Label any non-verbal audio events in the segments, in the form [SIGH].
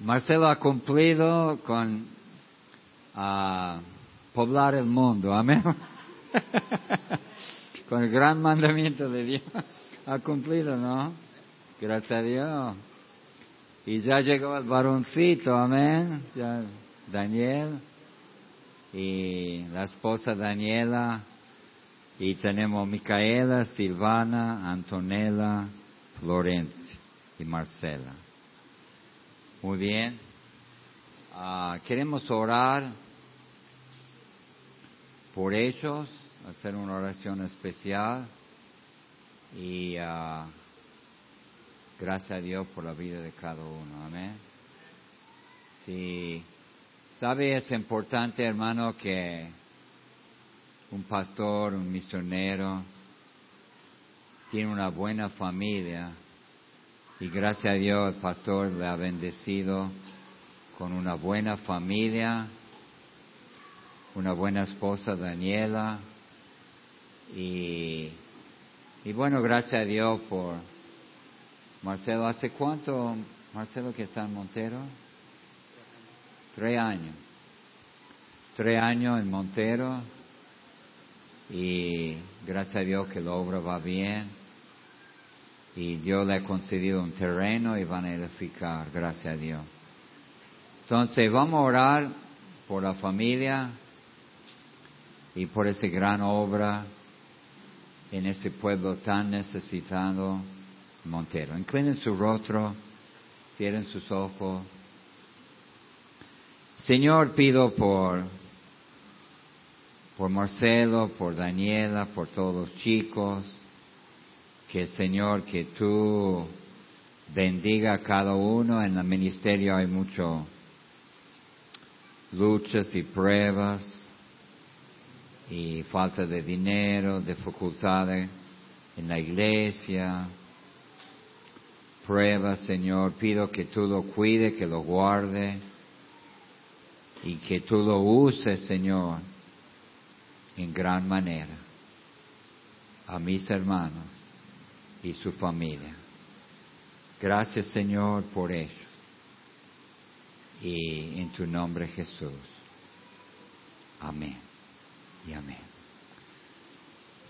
Marcelo ha cumplido con ah, poblar el mundo, amén. [LAUGHS] con el gran mandamiento de Dios. Ha cumplido, ¿no? Gracias a Dios. Y ya llegó el varoncito, amén. Ya, Daniel. Y la esposa Daniela. Y tenemos Micaela, Silvana, Antonella, Florencia y Marcela. Muy bien. Ah, queremos orar por ellos, hacer una oración especial y ah, gracias a Dios por la vida de cada uno. Amén. Sí. Sabe, es importante, hermano, que un pastor, un misionero, tiene una buena familia y gracias a Dios el pastor le ha bendecido con una buena familia, una buena esposa Daniela y, y bueno, gracias a Dios por Marcelo. ¿Hace cuánto, Marcelo, que está en Montero? Tres años. Tres años en Montero y gracias a Dios que la obra va bien y Dios le ha concedido un terreno y van a edificar, gracias a Dios. Entonces vamos a orar por la familia y por esa gran obra en ese pueblo tan necesitado, Montero. Inclinen su rostro, cierren sus ojos. Señor, pido por, por Marcelo, por Daniela, por todos los chicos, que Señor, que tú bendiga a cada uno. En el ministerio hay mucho luchas y pruebas y falta de dinero, dificultades en la iglesia, pruebas, Señor. Pido que tú lo cuide, que lo guarde y que tú lo uses, Señor, en gran manera. A mis hermanos y su familia. Gracias Señor por ello. Y en tu nombre Jesús. Amén. Y amén.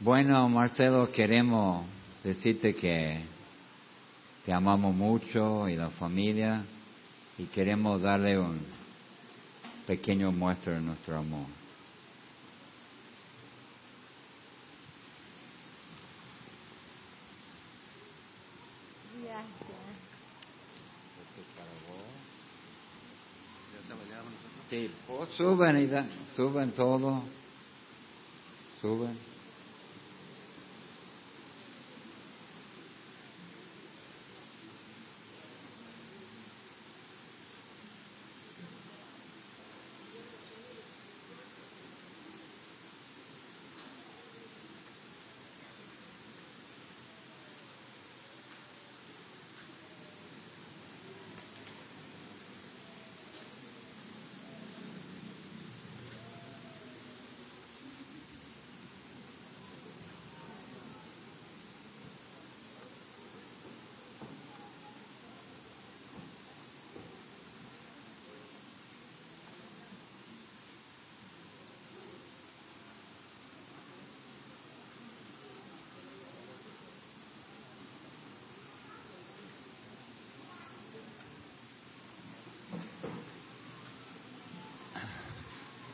Bueno, Marcelo, queremos decirte que te amamos mucho y la familia y queremos darle un pequeño muestra de nuestro amor. ဆိုဗန်ဣဒဆိုဗန်သောသောဆိုဗန်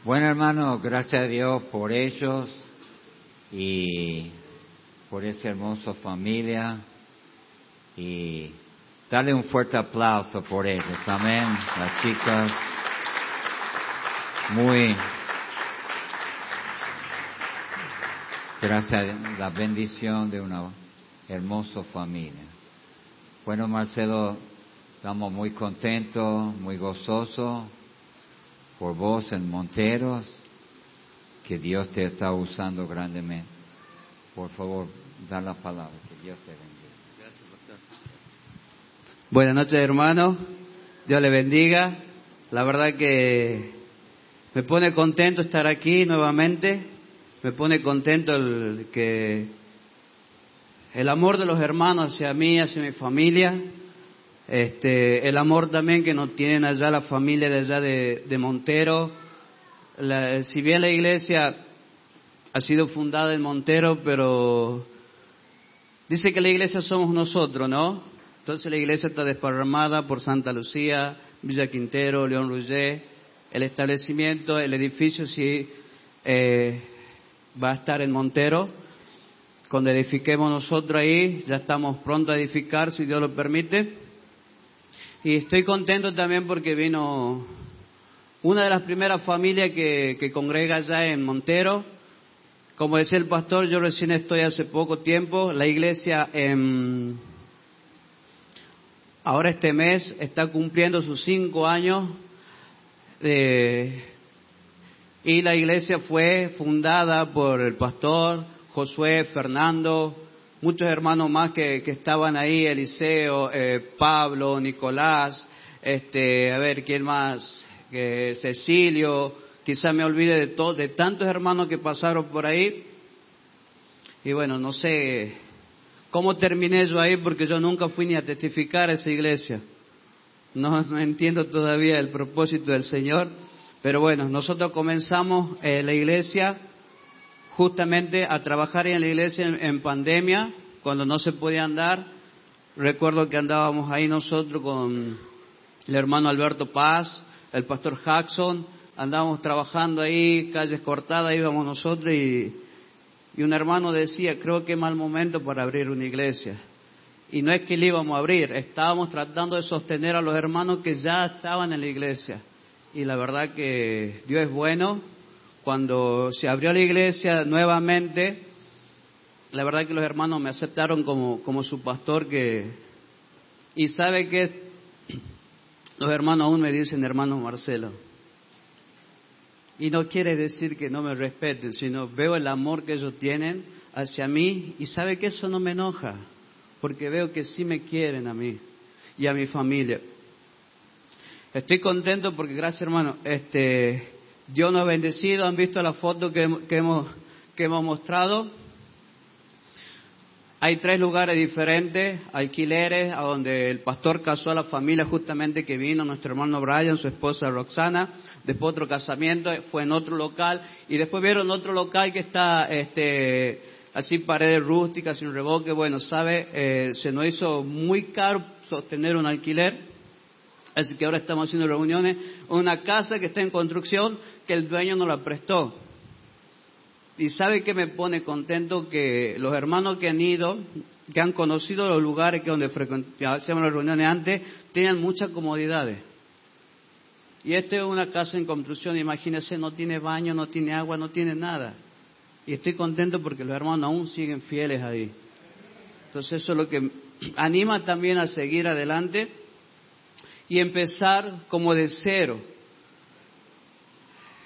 Bueno, hermano, gracias a Dios por ellos y por esa hermosa familia y darle un fuerte aplauso por ellos. Amén. Las chicas, muy gracias a la bendición de una hermosa familia. Bueno, Marcelo, estamos muy contentos, muy gozosos por vos en Monteros, que Dios te está usando grandemente. Por favor, da la palabra, que Dios te bendiga. Gracias, doctor. Buenas noches, hermano. Dios le bendiga. La verdad que me pone contento estar aquí nuevamente. Me pone contento el que el amor de los hermanos hacia mí, hacia mi familia. Este, el amor también que nos tienen allá la familia de allá de, Montero. si bien la iglesia ha sido fundada en Montero, pero dice que la iglesia somos nosotros, ¿no? Entonces la iglesia está desparramada por Santa Lucía, Villa Quintero, León Rouget. El establecimiento, el edificio sí eh, va a estar en Montero. Cuando edifiquemos nosotros ahí, ya estamos prontos a edificar, si Dios lo permite. Y estoy contento también porque vino una de las primeras familias que, congrega allá en Montero. Como decía el pastor, yo recién estoy hace poco tiempo. La iglesia ahora este mes está cumpliendo sus cinco años eh, y la iglesia fue fundada por el pastor Josué Fernando, muchos hermanos más que, estaban ahí, Eliseo, eh, Pablo, Nicolás, este, a ver, ¿quién más? Cecilio, quizá me olvide de todos, de tantos hermanos que pasaron por ahí. Y bueno, no sé cómo terminé yo ahí porque yo nunca fui ni a testificar a esa iglesia. No, no entiendo todavía el propósito del Señor, pero bueno, nosotros comenzamos eh, la iglesia justamente a trabajar en la iglesia en, pandemia, cuando no se podía andar. Recuerdo que andábamos ahí nosotros con el hermano Alberto Paz, el pastor Jackson, andábamos trabajando ahí, calles cortadas, íbamos nosotros y, y un hermano decía, creo que es mal momento para abrir una iglesia. Y no es que le íbamos a abrir, estábamos tratando de sostener a los hermanos que ya estaban en la iglesia. Y la verdad que Dios es bueno. Cuando se abrió la iglesia nuevamente, la verdad que los hermanos me aceptaron como, como su pastor que, y sabe que los hermanos aún me dicen hermano Marcelo. Y no quiere decir que no me respeten, sino veo el amor que ellos tienen hacia mí y sabe que eso no me enoja porque veo que sí me quieren a mí y a mi familia. Estoy contento porque gracias hermano, este, Dios nos ha bendecido, han visto la foto que, hemos, que hemos mostrado. Hay tres lugares diferentes, alquileres, a donde el pastor casó a la familia justamente que vino, nuestro hermano Brian, su esposa Roxana, después otro casamiento, fue en otro local, y después vieron otro local que está, este, así paredes rústicas, sin revoque, bueno, sabe, eh, se nos hizo muy caro sostener un alquiler, así que ahora estamos haciendo reuniones, una casa que está en construcción que el dueño nos la prestó. Y sabe que me pone contento que los hermanos que han ido, que han conocido los lugares que donde hacíamos las reuniones antes, tenían muchas comodidades. Y esta es una casa en construcción, imagínense, no tiene baño, no tiene agua, no tiene nada. Y estoy contento porque los hermanos aún siguen fieles ahí. Entonces eso es lo que anima también a seguir adelante y empezar como de cero.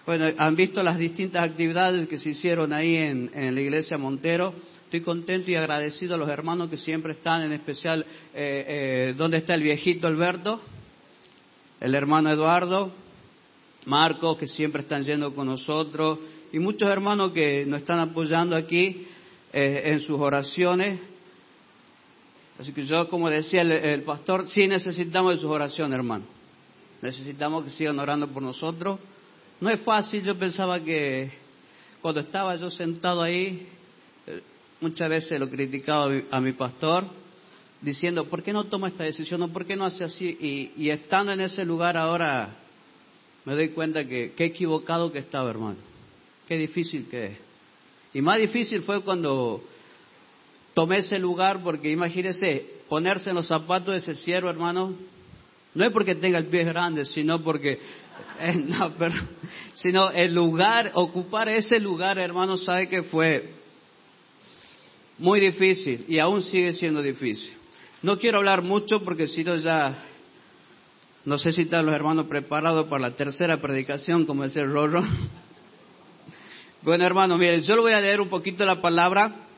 Bueno, han visto las distintas actividades que se hicieron ahí en, la iglesia Montero. Estoy contento y agradecido a los hermanos que siempre están, en especial, eh, eh, ¿dónde está el viejito Alberto? El hermano Eduardo, Marcos, que siempre están yendo con nosotros, y muchos hermanos que nos están apoyando aquí eh, en sus oraciones. Así que yo, como decía el, pastor, sí necesitamos de sus oraciones, hermano. Necesitamos que sigan orando por nosotros. No es fácil, yo pensaba que cuando estaba yo sentado ahí, eh, muchas veces lo criticaba a mi, pastor, diciendo, ¿por qué no toma esta decisión? ¿O por qué no hace así? Y, y estando en ese lugar ahora, me doy cuenta que qué equivocado que estaba, hermano qué difícil que es. Y más difícil fue cuando tomé ese lugar, porque imagínese, ponerse en los zapatos de ese siervo, hermano, no es porque tenga el pie grande, sino porque, [LAUGHS] eh, no, pero, sino el lugar, ocupar ese lugar, hermano, sabe que fue muy difícil y aún sigue siendo difícil. No quiero hablar mucho porque si no ya, no sé si están los hermanos preparados para la tercera predicación, como decía Rorro. [LAUGHS] Bueno, hermano, miren, yo le voy a leer un poquito la palabra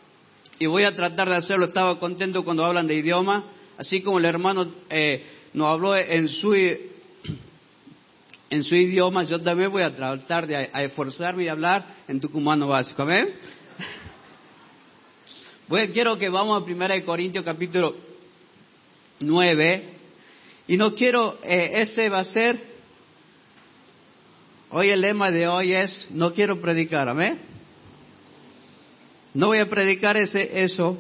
y voy a tratar de hacerlo. Estaba contento cuando hablan de idioma, así como el hermano eh, nos habló en su, en su idioma, yo también voy a tratar de esforzarme y hablar en tucumano básico. ¿Amén? [LAUGHS] quiero que vamos a 1 Corintios capítulo 9 Y no quiero, eh, ese va a ser, hoy el lema de hoy es, no quiero predicar, amén. No voy a predicar ese, eso,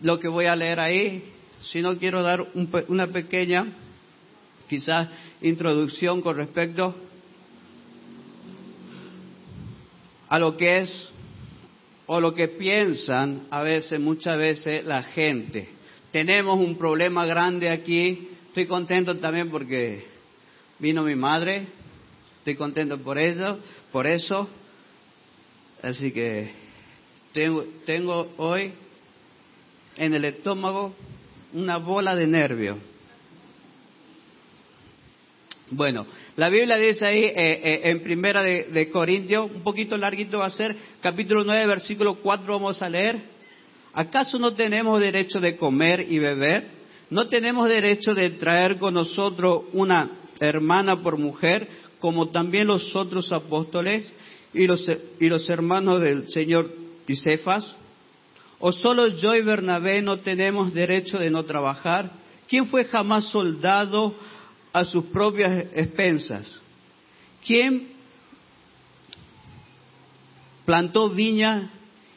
lo que voy a leer ahí, sino quiero dar una pequeña, quizás, introducción con respecto a lo que es o lo que piensan a veces, muchas veces, la gente. Tenemos un problema grande aquí. Estoy contento también porque vino mi madre. Estoy contento por eso, por eso. Así que tengo, tengo hoy en el estómago una bola de nervio. Bueno, la Biblia dice ahí eh, eh, en Primera de, Corintios, un poquito larguito va a ser, capítulo 9, versículo 4 vamos a leer. ¿Acaso no tenemos derecho de comer y beber? ¿No tenemos derecho de traer con nosotros una hermana por mujer, como también los otros apóstoles y los, y los hermanos del Señor Isefas? ¿O solo yo y Bernabé no tenemos derecho de no trabajar? ¿Quién fue jamás soldado a sus propias expensas. ¿Quién plantó viña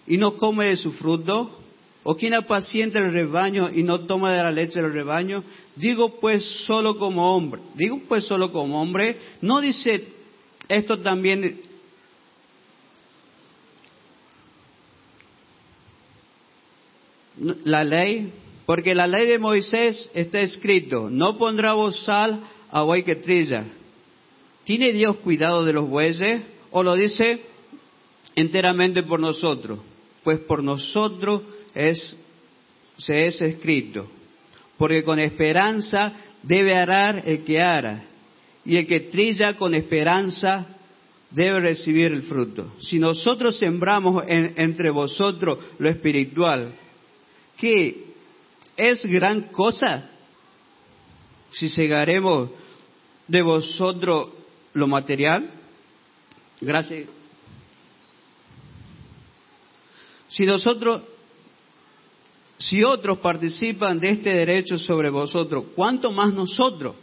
y no come de su fruto? ¿O quién apacienta el rebaño y no toma de la leche del rebaño? Digo pues solo como hombre. Digo pues solo como hombre. No dice esto también la ley porque la ley de Moisés está escrito, no pondrá vos sal a buey que trilla. ¿Tiene Dios cuidado de los bueyes o lo dice enteramente por nosotros? Pues por nosotros es, se es escrito. Porque con esperanza debe arar el que ara, y el que trilla con esperanza debe recibir el fruto. Si nosotros sembramos entre vosotros lo espiritual, ¿qué es gran cosa si cegaremos de vosotros lo material. Gracias. Si nosotros, si otros participan de este derecho sobre vosotros, ¿cuánto más nosotros?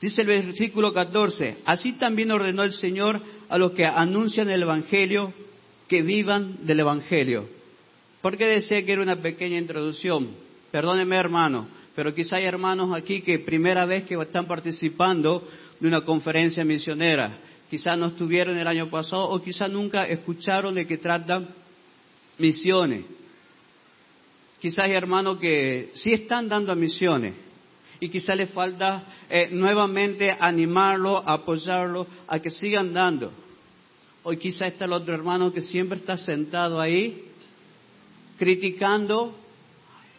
Dice el versículo 14, así también ordenó el Señor a los que anuncian el Evangelio que vivan del Evangelio. ¿Por qué decía que era una pequeña introducción? Perdóneme hermano, pero quizá hay hermanos aquí que primera vez que están participando de una conferencia misionera. Quizá no estuvieron el año pasado o quizá nunca escucharon de qué tratan misiones. Quizá hay hermanos que sí están dando a misiones y quizá les falta eh, nuevamente animarlo, apoyarlo a que sigan dando. Hoy quizá está el otro hermano que siempre está sentado ahí criticando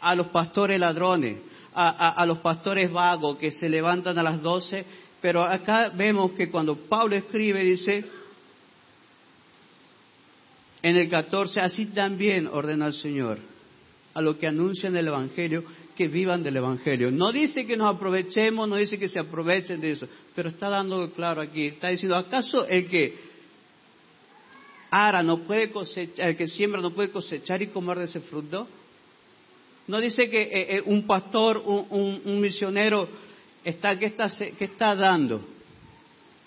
a los pastores ladrones, a, los pastores vagos que se levantan a las doce, pero acá vemos que cuando Pablo escribe dice, en el 14, así también ordena el Señor a los que anuncian el Evangelio que vivan del Evangelio. No dice que nos aprovechemos, no dice que se aprovechen de eso, pero está dando claro aquí, está diciendo, ¿acaso el que ara no puede cosechar, el que siembra no puede cosechar y comer de ese fruto? No dice que eh, eh, un pastor, un, misionero, está, ¿qué está, está dando?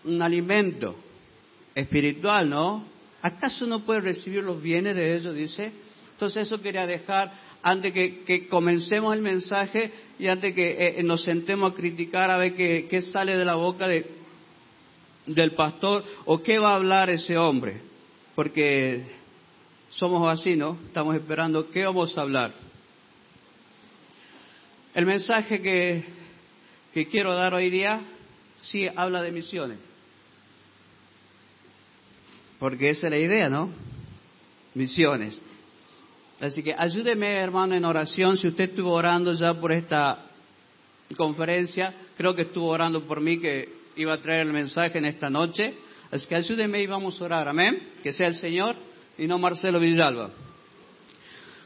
Un alimento espiritual, ¿no? ¿Acaso no puede recibir los bienes de ellos? Dice. Entonces eso quería dejar antes que, comencemos el mensaje y antes que eh, nos sentemos a criticar a ver qué, sale de la boca de, del pastor o qué va a hablar ese hombre. Porque somos así, ¿no? Estamos esperando qué vamos a hablar. El mensaje que, quiero dar hoy día sí habla de misiones. Porque esa es la idea, ¿no? Misiones. Así que ayúdeme, hermano, en oración. Si usted estuvo orando ya por esta conferencia, creo que estuvo orando por mí que iba a traer el mensaje en esta noche. Así que ayúdeme y vamos a orar. Amén. Que sea el Señor y no Marcelo Villalba.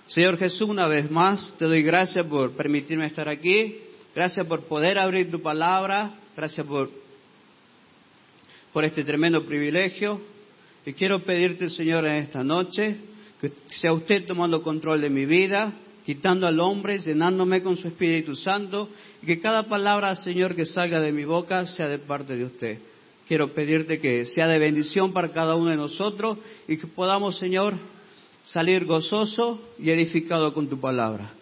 Señor Jesús, una vez más te doy gracias por permitirme estar aquí. Gracias por poder abrir tu palabra. Gracias por, por este tremendo privilegio. Y quiero pedirte, Señor, en esta noche, que sea usted tomando control de mi vida, quitando al hombre, llenándome con su Espíritu Santo, y que cada palabra, Señor, que salga de mi boca sea de parte de usted. Quiero pedirte que sea de bendición para cada uno de nosotros y que podamos, Señor, salir gozoso y edificado con tu palabra.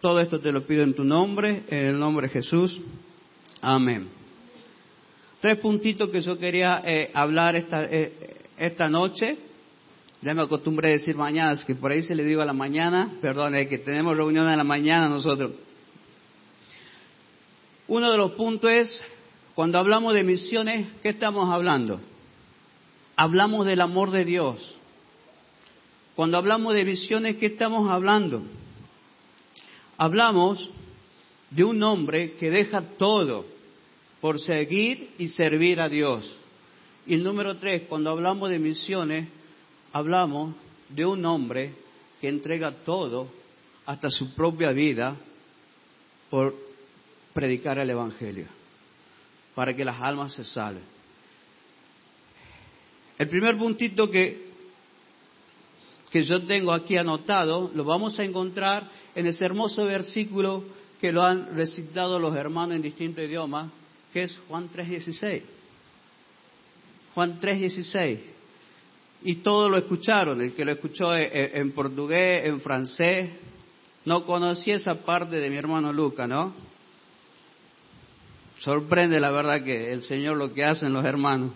Todo esto te lo pido en tu nombre, en el nombre de Jesús. Amén. Tres puntitos que yo quería eh, hablar esta, eh, esta noche. Ya me acostumbré a decir mañana, es que por ahí se le digo a la mañana, perdón, es que tenemos reunión a la mañana nosotros. Uno de los puntos es, cuando hablamos de misiones, ¿qué estamos hablando? Hablamos del amor de Dios. Cuando hablamos de misiones, ¿qué estamos hablando? Hablamos de un hombre que deja todo por seguir y servir a Dios. Y el número tres, cuando hablamos de misiones, hablamos de un hombre que entrega todo, hasta su propia vida, por predicar el Evangelio, para que las almas se salven. El primer puntito que, que yo tengo aquí anotado, lo vamos a encontrar en ese hermoso versículo que lo han recitado los hermanos en distintos idiomas, que es Juan 3.16. Juan 3.16. Y todos lo escucharon, el que lo escuchó en portugués, en francés. No conocía esa parte de mi hermano Luca, ¿no? Sorprende la verdad que el Señor lo que hacen los hermanos.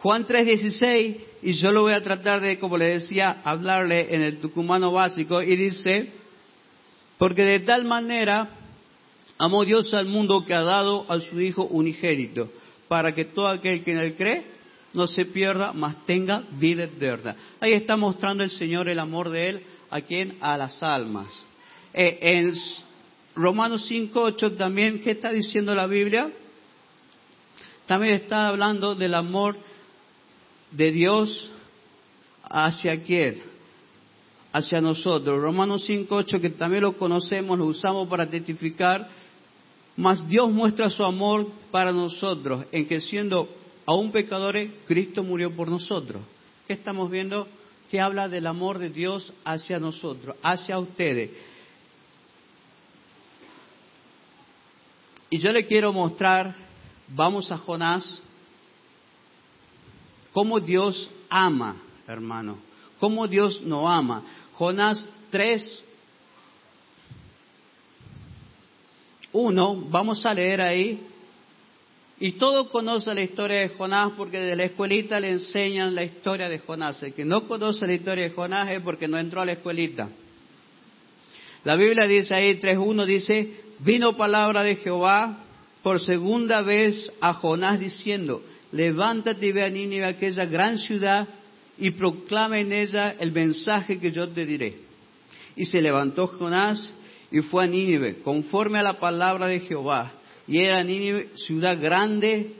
Juan 3:16, y yo lo voy a tratar de, como le decía, hablarle en el tucumano básico, y dice, porque de tal manera amó Dios al mundo que ha dado a su Hijo unigénito, para que todo aquel que en él cree no se pierda, mas tenga vida eterna. Ahí está mostrando el Señor el amor de Él a quien a las almas. Eh, Romanos 5.8 también, ¿qué está diciendo la Biblia? También está hablando del amor de Dios hacia quién? Hacia nosotros. Romanos 5.8, que también lo conocemos, lo usamos para testificar mas Dios muestra su amor para nosotros en que siendo aún pecadores, Cristo murió por nosotros. ¿Qué estamos viendo? Que habla del amor de Dios hacia nosotros, hacia ustedes. Y yo le quiero mostrar, vamos a Jonás, cómo Dios ama, hermano, cómo Dios no ama. Jonás 3, Uno, vamos a leer ahí, y todo conoce la historia de Jonás porque de la escuelita le enseñan la historia de Jonás. El que no conoce la historia de Jonás es porque no entró a la escuelita. La Biblia dice ahí 3.1, dice, vino palabra de Jehová por segunda vez a Jonás diciendo, levántate y ve a Nínive, aquella gran ciudad, y proclama en ella el mensaje que yo te diré. Y se levantó Jonás y fue a Nínive, conforme a la palabra de Jehová. Y era Nínive ciudad grande,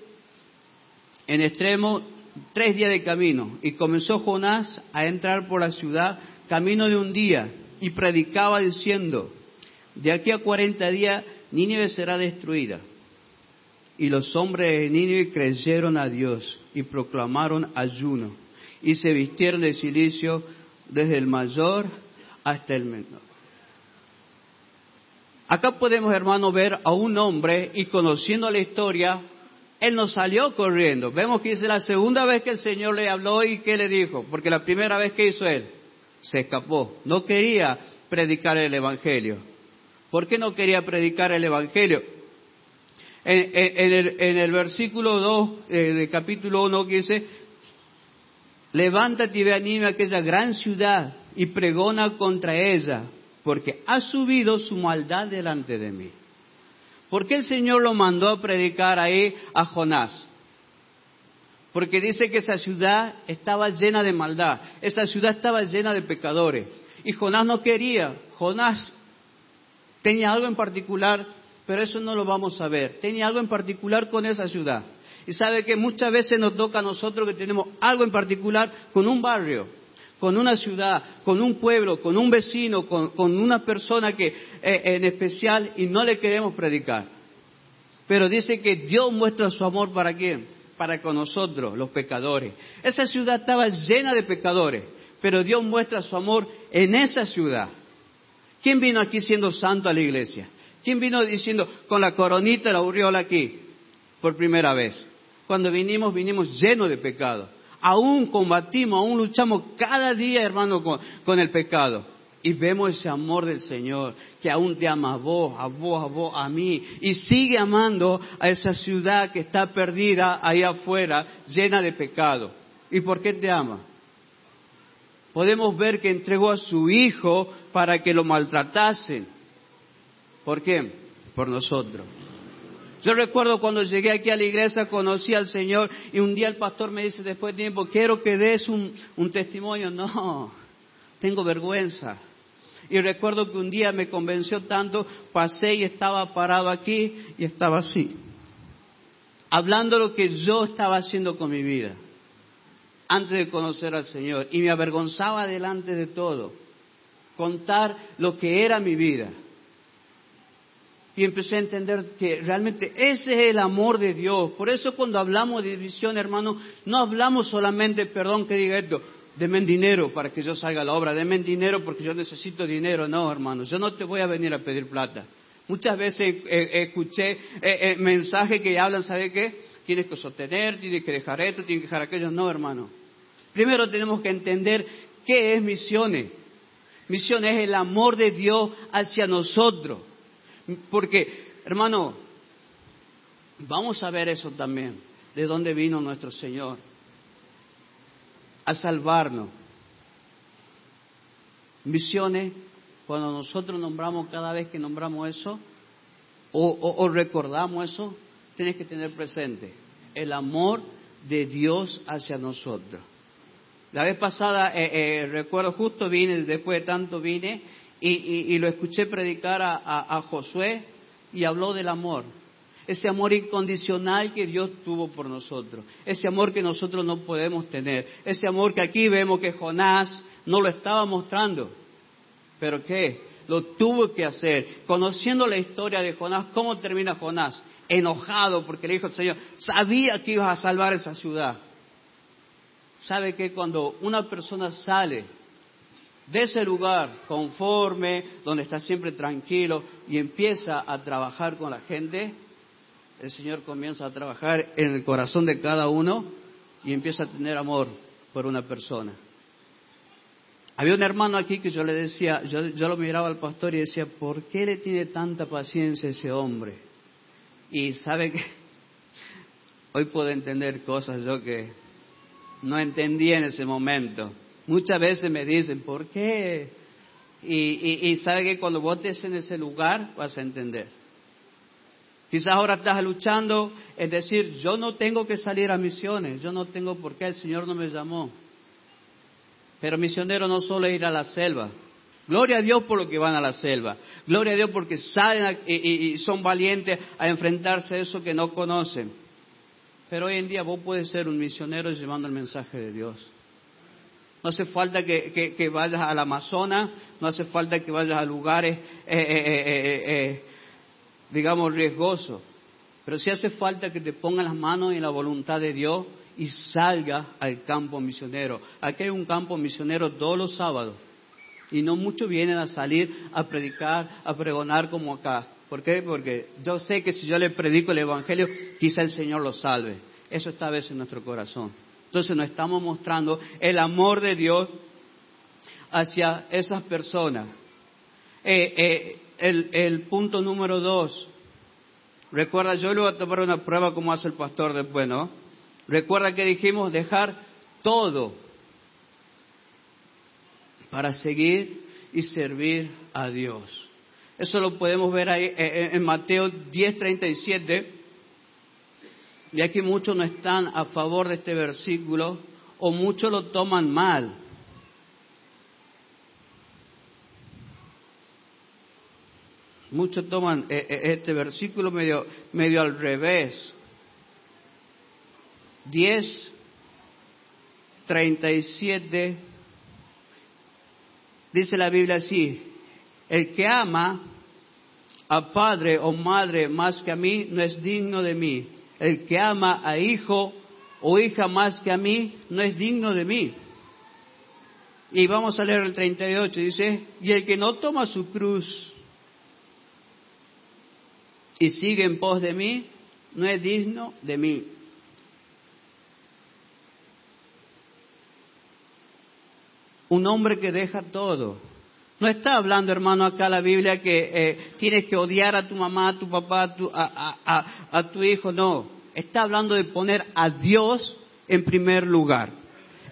en extremo, tres días de camino. Y comenzó Jonás a entrar por la ciudad, camino de un día, y predicaba diciendo, de aquí a cuarenta días Nínive será destruida. Y los hombres de Nínive creyeron a Dios y proclamaron ayuno, y se vistieron de silicio desde el mayor hasta el menor. Acá podemos, hermano, ver a un hombre y conociendo la historia, él no salió corriendo. Vemos que es la segunda vez que el Señor le habló y que le dijo, porque la primera vez que hizo él, se escapó. No quería predicar el Evangelio. ¿Por qué no quería predicar el Evangelio? En, el, versículo 2 eh, del capítulo 1 que dice, levántate y ve anime a aquella gran ciudad y pregona contra ella, porque ha subido su maldad delante de mí. ¿Por qué el Señor lo mandó a predicar ahí a Jonás? Porque dice que esa ciudad estaba llena de maldad, esa ciudad estaba llena de pecadores. Y Jonás no quería, Jonás tenía algo en particular, pero eso no lo vamos a ver. Tenía algo en particular con esa ciudad. Y sabe que muchas veces nos toca a nosotros que tenemos algo en particular con un barrio, con una ciudad, con un pueblo, con un vecino, con, una persona que eh, en especial y no le queremos predicar. Pero dice que Dios muestra su amor para quién? Para con nosotros, los pecadores. Esa ciudad estaba llena de pecadores, pero Dios muestra su amor en esa ciudad. ¿Quién vino aquí siendo santo a la iglesia? ¿Quién vino diciendo con la coronita, la aureola aquí, por primera vez? Cuando vinimos, vinimos llenos de pecado. Aún combatimos, aún luchamos cada día, hermano, con, el pecado. Y vemos ese amor del Señor, que aún te ama a vos, a vos, a vos, a mí. Y sigue amando a esa ciudad que está perdida ahí afuera, llena de pecado. ¿Y por qué te ama? Podemos ver que entregó a su Hijo para que lo maltratasen. ¿Por qué? Por nosotros. Yo recuerdo cuando llegué aquí a la iglesia, conocí al Señor y un día el pastor me dice después de tiempo, quiero que des un, testimonio. No, tengo vergüenza. Y recuerdo que un día me convenció tanto, pasé y estaba parado aquí y estaba así, hablando lo que yo estaba haciendo con mi vida antes de conocer al Señor. Y me avergonzaba delante de todo, contar lo que era mi vida y empecé a entender que realmente ese es el amor de Dios. Por eso cuando hablamos de división, hermano, no hablamos solamente, perdón que diga esto, denme dinero para que yo salga a la obra, denme dinero porque yo necesito dinero. No, hermano, yo no te voy a venir a pedir plata. Muchas veces escuché eh, eh, mensajes que hablan, ¿sabe qué? Tienes que sostener, tienes que dejar esto, tienes que dejar aquello. No, hermano. Primero tenemos que entender qué es misiones. Misiones es el amor de Dios hacia nosotros. Porque, hermano, vamos a ver eso también, de dónde vino nuestro Señor, a salvarnos. Misiones, cuando nosotros nombramos cada vez que nombramos eso, o, recordamos eso, tienes que tener presente el amor de Dios hacia nosotros. La vez pasada, eh, eh, recuerdo justo vine, después de tanto vine, y, lo escuché predicar a, Josué y habló del amor. Ese amor incondicional que Dios tuvo por nosotros. Ese amor que nosotros no podemos tener. Ese amor que aquí vemos que Jonás no lo estaba mostrando. ¿Pero qué? Lo tuvo que hacer. Conociendo la historia de Jonás, ¿cómo termina Jonás? Enojado porque le dijo al Señor, sabía que ibas a salvar esa ciudad. ¿Sabe que cuando una persona sale de ese lugar conforme, donde está siempre tranquilo y empieza a trabajar con la gente, el Señor comienza a trabajar en el corazón de cada uno y empieza a tener amor por una persona. Había un hermano aquí que yo le decía, yo, lo miraba al pastor y decía, ¿por qué le tiene tanta paciencia ese hombre? Y sabe que hoy puedo entender cosas yo que no entendí en ese momento. Muchas veces me dicen, ¿por qué? Y, sabe que cuando votes en ese lugar vas a entender. Quizás ahora estás luchando, es decir, yo no tengo que salir a misiones, yo no tengo por qué, el Señor no me llamó. Pero misionero no solo es ir a la selva. Gloria a Dios por lo que van a la selva. Gloria a Dios porque salen y, son valientes a enfrentarse a eso que no conocen. Pero hoy en día vos puedes ser un misionero llevando el mensaje de Dios. No hace falta que, vayas al Amazonas, no hace falta que vayas a lugares, eh, eh, eh, digamos, riesgosos. Pero sí hace falta que te pongas las manos en la voluntad de Dios y salga al campo misionero. Aquí hay un campo misionero todos los sábados. Y no muchos vienen a salir a predicar, a pregonar como acá. ¿Por qué? Porque yo sé que si yo le predico el Evangelio, quizá el Señor lo salve. Eso está a veces en nuestro corazón. Entonces nos estamos mostrando el amor de Dios hacia esas personas. Eh, eh, el, punto número dos. Recuerda, yo le voy a tomar una prueba como hace el pastor después, ¿no? Recuerda que dijimos dejar todo para seguir y servir a Dios. Eso lo podemos ver ahí eh, en Mateo 10:37 y aquí muchos no están a favor de este versículo o muchos lo toman mal. Muchos toman eh, eh, este versículo medio, medio al revés. 10, 37, dice la Biblia así, el que ama a padre o madre más que a mí no es digno de mí el que ama a hijo o hija más que a mí no es digno de mí. Y vamos a leer el 38, dice, y el que no toma su cruz y sigue en pos de mí, no es digno de mí. Un hombre que deja todo. No está hablando, hermano, acá la Biblia que eh, tienes que odiar a tu mamá, a tu papá, a tu, a tu hijo. No. Está hablando de poner a Dios en primer lugar.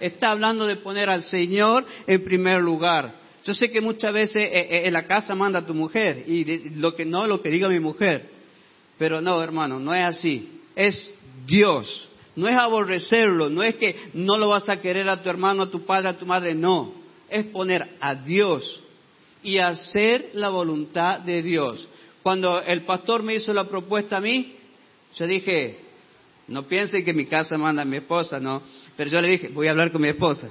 Está hablando de poner al Señor en primer lugar. Yo sé que muchas veces eh, eh, en la casa manda a tu mujer y lo que no, lo que diga mi mujer. Pero no, hermano, no es así. Es Dios. No es aborrecerlo, no es que no lo vas a querer a tu hermano, a tu padre, a tu madre, no. Es poner a Dios y hacer la voluntad de Dios. Cuando el pastor me hizo la propuesta a mí, yo dije, no piensen que mi casa manda a mi esposa, no. Pero yo le dije, voy a hablar con mi esposa.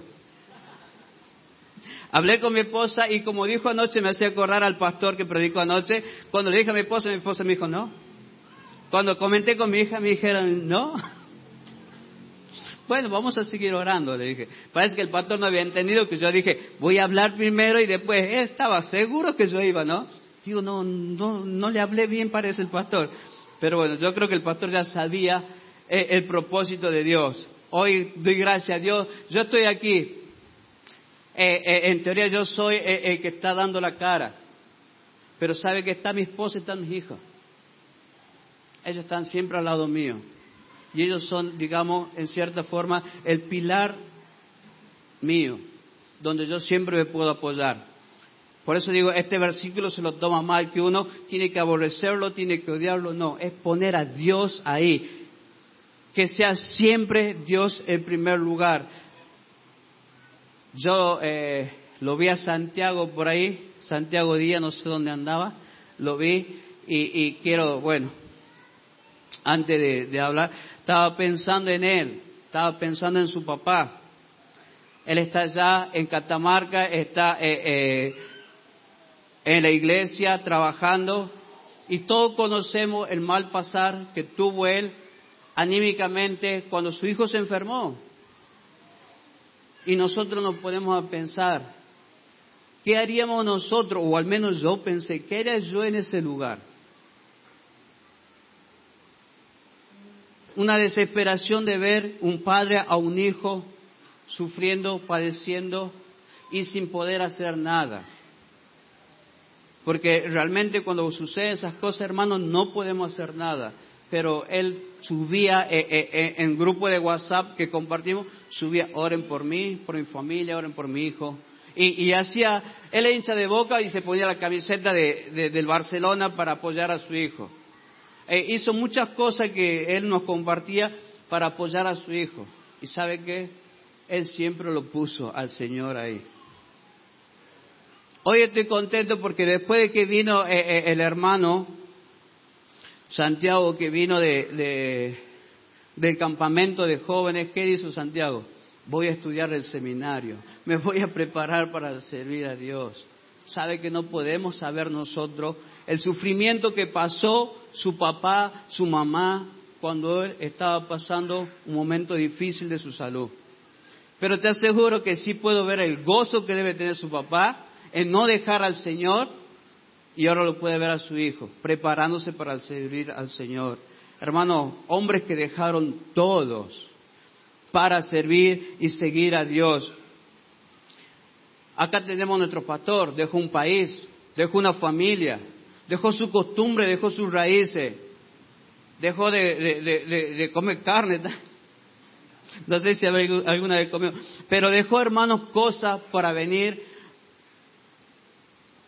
Hablé con mi esposa y como dijo anoche, me hacía acordar al pastor que predicó anoche. Cuando le dije a mi esposa, mi esposa me dijo, no. Cuando comenté con mi hija, me dijeron, no. Bueno, vamos a seguir orando, le dije. Parece que el pastor no había entendido que yo dije, voy a hablar primero y después, él estaba seguro que yo iba, ¿no? Digo, no, no, no le hablé bien, parece el pastor. Pero bueno, yo creo que el pastor ya sabía eh, el propósito de Dios. Hoy doy gracias a Dios. Yo estoy aquí. Eh, eh, en teoría yo soy el que está dando la cara. Pero sabe que está mi esposa y están mis hijos. Ellos están siempre al lado mío. Y ellos son, digamos, en cierta forma, el pilar mío, donde yo siempre me puedo apoyar. Por eso digo, este versículo se lo toma mal, que uno tiene que aborrecerlo, tiene que odiarlo. No, es poner a Dios ahí que sea siempre Dios en primer lugar. Yo eh, lo vi a Santiago por ahí, Santiago Díaz, no sé dónde andaba, lo vi y, quiero, bueno, antes de, hablar, estaba pensando en él, estaba pensando en su papá. Él está allá en Catamarca, está eh, eh, en la iglesia trabajando y todos conocemos el mal pasar que tuvo él anímicamente cuando su hijo se enfermó. Y nosotros nos podemos pensar, ¿qué haríamos nosotros? O al menos yo pensé, ¿qué haría yo en ese lugar? Una desesperación de ver un padre a un hijo sufriendo, padeciendo y sin poder hacer nada. Porque realmente cuando suceden esas cosas, hermanos, no podemos hacer nada pero él subía eh, eh, eh, en grupo de WhatsApp que compartimos, subía, oren por mí, por mi familia, oren por mi hijo. Y, hacía, él hincha de boca y se ponía la camiseta de, del Barcelona para apoyar a su hijo. Hizo muchas cosas que él nos compartía para apoyar a su hijo. Y sabe qué? Él siempre lo puso al Señor ahí. Hoy estoy contento porque después de que vino el hermano, Santiago que vino de, del campamento de jóvenes, ¿qué dijo Santiago? Voy a estudiar el seminario, me voy a preparar para servir a Dios. ¿Sabe que no podemos saber nosotros el sufrimiento que pasó su papá, su mamá, cuando él estaba pasando un momento difícil de su salud? Pero te aseguro que sí puedo ver el gozo que debe tener su papá en no dejar al Señor y ahora lo puede ver a su hijo, preparándose para servir al Señor. Hermano, hombres que dejaron todos para servir y seguir a Dios. Acá tenemos nuestro pastor, dejó un país, dejó una familia, dejó su costumbre, dejó sus raíces, dejó de, comer carne. [LAUGHS] No sé si alguna vez comió, pero dejó, hermanos, cosas para venir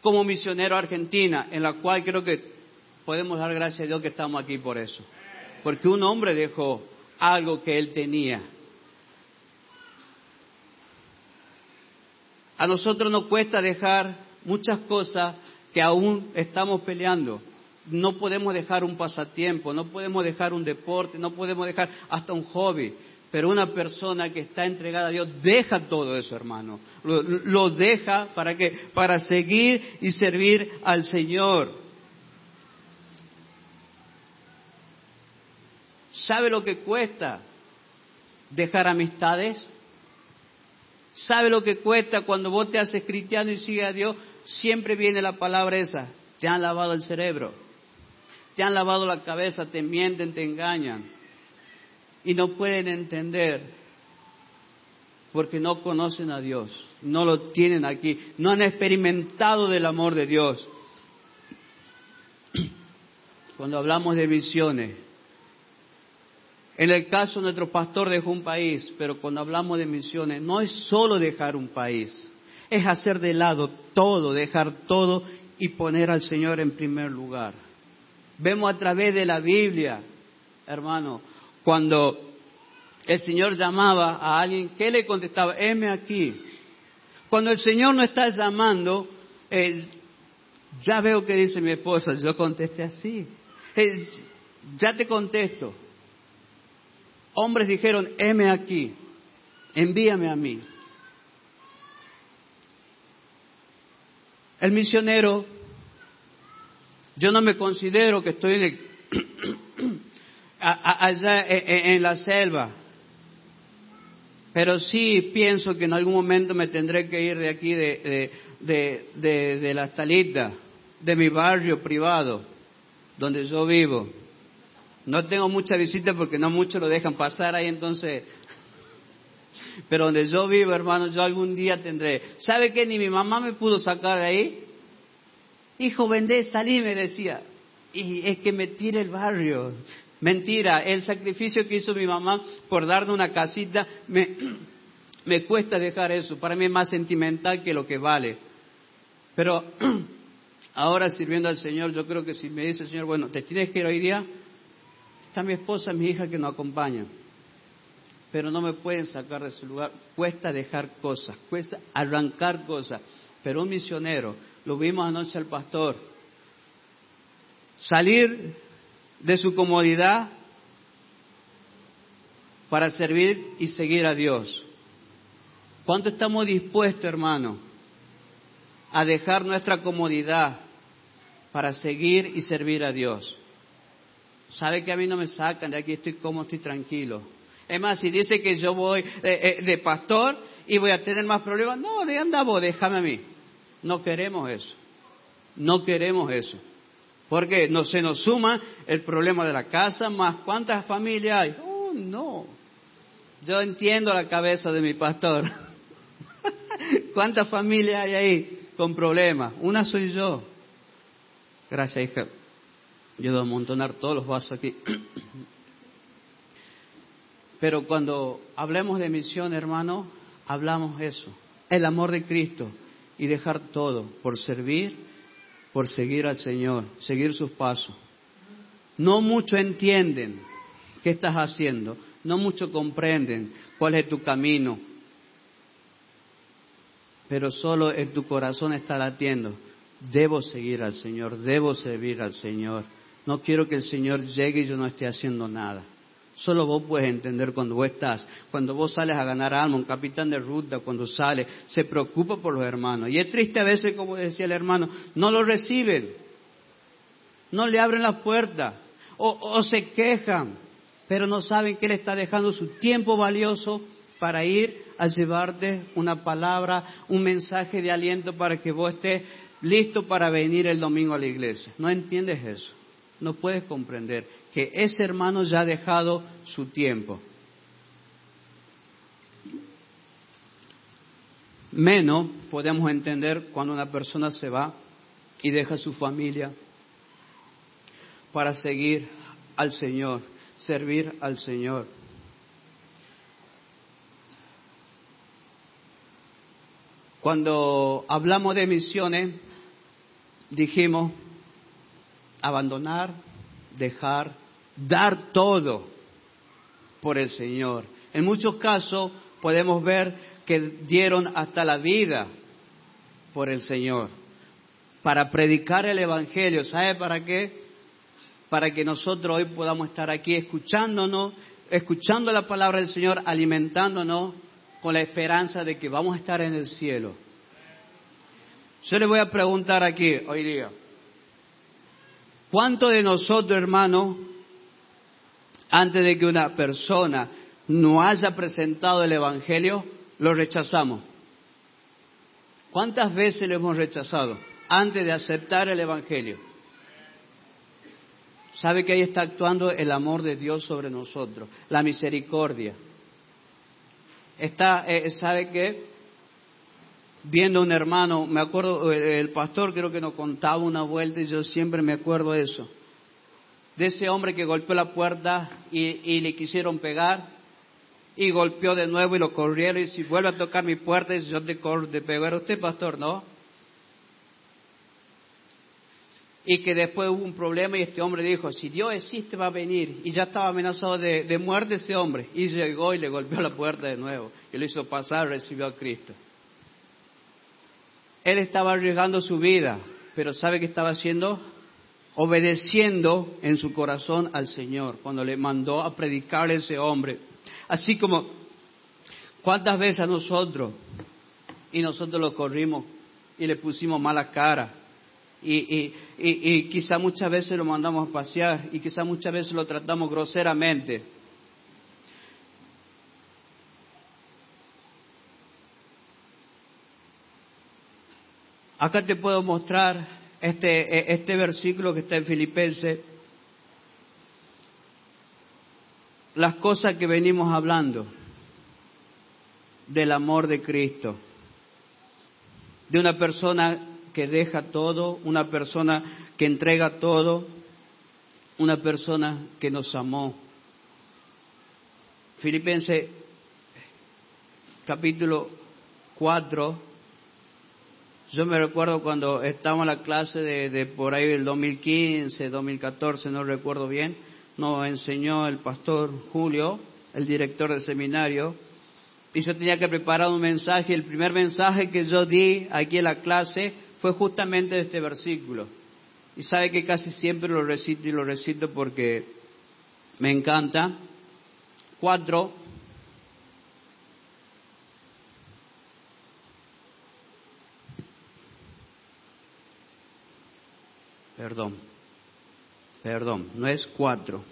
como misionero a Argentina, en la cual creo que podemos dar gracias a Dios que estamos aquí por eso. Porque un hombre dejó algo que él tenía. A nosotros nos cuesta dejar muchas cosas que aún estamos peleando. No podemos dejar un pasatiempo, no podemos dejar un deporte, no podemos dejar hasta un hobby. Pero una persona que está entregada a Dios deja todo eso, hermano. Lo, deja para que para seguir y servir al Señor. ¿Sabe lo que cuesta dejar amistades? ¿Sabe lo que cuesta cuando vos te haces cristiano y sigues a Dios? Siempre viene la palabra esa. Te han lavado el cerebro. Te han lavado la cabeza, te mienten, te engañan. Y no pueden entender porque no conocen a Dios. No lo tienen aquí. No han experimentado del amor de Dios. [CLEARS THROAT] Cuando hablamos de visiones, en el caso nuestro pastor dejó un país, pero cuando hablamos de misiones no es solo dejar un país, es hacer de lado todo, dejar todo y poner al Señor en primer lugar. Vemos a través de la Biblia, hermano, cuando el Señor llamaba a alguien, ¿qué le contestaba? Heme aquí. Cuando el Señor no está llamando, ya veo que dice mi esposa, yo contesté así. ya te contesto hombres dijeron, heme aquí, envíame a mí. El misionero, yo no me considero que estoy en [CLEARS THROAT] allá en, la selva, pero sí pienso que en algún momento me tendré que ir de aquí, de, de, de la talita, de mi barrio privado, donde yo vivo no tengo mucha visita porque no mucho lo dejan pasar ahí, entonces. Pero donde yo vivo, hermano, yo algún día tendré. ¿Sabe qué? Ni mi mamá me pudo sacar de ahí. Hijo, vendé, salí, me decía. Y es que me tira el barrio. Mentira, el sacrificio que hizo mi mamá por darme una casita, me, [CLEARS THROAT] me cuesta dejar eso. Para mí es más sentimental que lo que vale. Pero [CLEARS THROAT] ahora sirviendo al Señor, yo creo que si me dice el Señor, bueno, te tienes que ir hoy día, Está mi esposa, mi hija que nos acompañan, pero no me pueden sacar de su lugar. Cuesta dejar cosas, cuesta arrancar cosas. Pero un misionero, lo vimos anoche al pastor, salir de su comodidad para servir y seguir a Dios. ¿Cuánto estamos dispuestos, hermano, a dejar nuestra comodidad para seguir y servir a Dios? Sabe que a mí no me sacan, de aquí estoy como estoy tranquilo. Es más, si dice que yo voy eh, eh, de pastor y voy a tener más problemas, no, de anda vos, déjame a mí. No queremos eso. No queremos eso. Porque no, se nos suma el problema de la casa, más cuántas familias hay. Oh, no. Yo entiendo la cabeza de mi pastor. [LAUGHS] ¿Cuántas familias hay ahí con problemas? Una soy yo. Gracias, hija. Yo voy amontonar todos los vasos aquí. [CLEARS THROAT] Pero cuando hablemos de misión, hermano, hablamos eso. El amor de Cristo y dejar todo por servir, por seguir al Señor, seguir sus pasos. No mucho entienden qué estás haciendo, no mucho comprenden cuál es tu camino, pero solo en tu corazón está latiendo. Debo seguir al Señor, debo servir al Señor. No quiero que el Señor llegue y yo no esté haciendo nada. Solo vos puedes entender cuando vos estás, cuando vos sales a ganar alma, un capitán de ruta cuando sale, se preocupa por los hermanos. Y es triste a veces, como decía el hermano, no lo reciben, no le abren la puerta o, o se quejan, pero no saben que Él está dejando su tiempo valioso para ir a llevarte una palabra, un mensaje de aliento para que vos estés listo para venir el domingo a la iglesia. ¿No entiendes eso? no puedes comprender que ese hermano ya ha dejado su tiempo. Menos podemos entender cuando una persona se va y deja su familia para seguir al Señor, servir al Señor. Cuando hablamos de misiones, dijimos abandonar, dejar, dar todo por el Señor. En muchos casos podemos ver que dieron hasta la vida por el Señor, para predicar el Evangelio. ¿Sabe para qué? Para que nosotros hoy podamos estar aquí escuchándonos, escuchando la palabra del Señor, alimentándonos con la esperanza de que vamos a estar en el cielo. Yo le voy a preguntar aquí hoy día, ¿Cuánto de nosotros, hermano, antes de que una persona no haya presentado el Evangelio, lo rechazamos. ¿Cuántas veces lo hemos rechazado antes de aceptar el Evangelio? ¿Sabe que ahí está actuando el amor de Dios sobre nosotros? La misericordia. Está, eh, ¿sabe que Viendo un hermano, me acuerdo, eh, el pastor creo que nos contaba una vuelta y yo siempre me acuerdo eso. De ese hombre que golpeó la puerta y, le quisieron pegar y golpeó de nuevo y lo corrieron y si vuelve a tocar mi puerta y yo te, corro, te pegar a usted, pastor, ¿no? y que después hubo un problema y este hombre dijo, si Dios existe va a venir. Y ya estaba amenazado de, muerte ese hombre. Y llegó y le golpeó la puerta de nuevo. Y lo hizo pasar, recibió a Cristo. Él estaba arriesgando su vida, pero ¿sabe qué estaba haciendo? Obedeciendo en su corazón al Señor cuando le mandó a predicarle a ese hombre. Así como, ¿cuántas veces a nosotros? Y nosotros lo corrimos y le pusimos mala cara y, y, quizá muchas veces lo mandamos a pasear y quizá muchas veces lo tratamos groseramente. Acá te puedo mostrar este, este versículo que está en Filipenses, las cosas que venimos hablando del amor de Cristo, de una persona que deja todo, una persona que entrega todo, una persona que nos amó. Filipenses capítulo 4, yo me recuerdo cuando estábamos en la clase de, por ahí del 2015, 2014, no recuerdo bien, nos enseñó el pastor Julio, el director del seminario, y yo tenía que preparar un mensaje. El primer mensaje que yo di aquí en la clase fue justamente de este versículo. Y sabe que casi siempre lo recito y lo recito porque me encanta. Cuatro. Perdón, perdón, no es cuatro.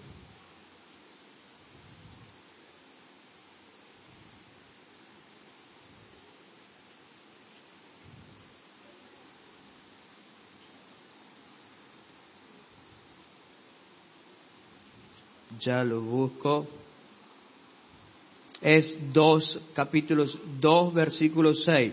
ya lo busco. Es dos capítulos, dos versículos seis.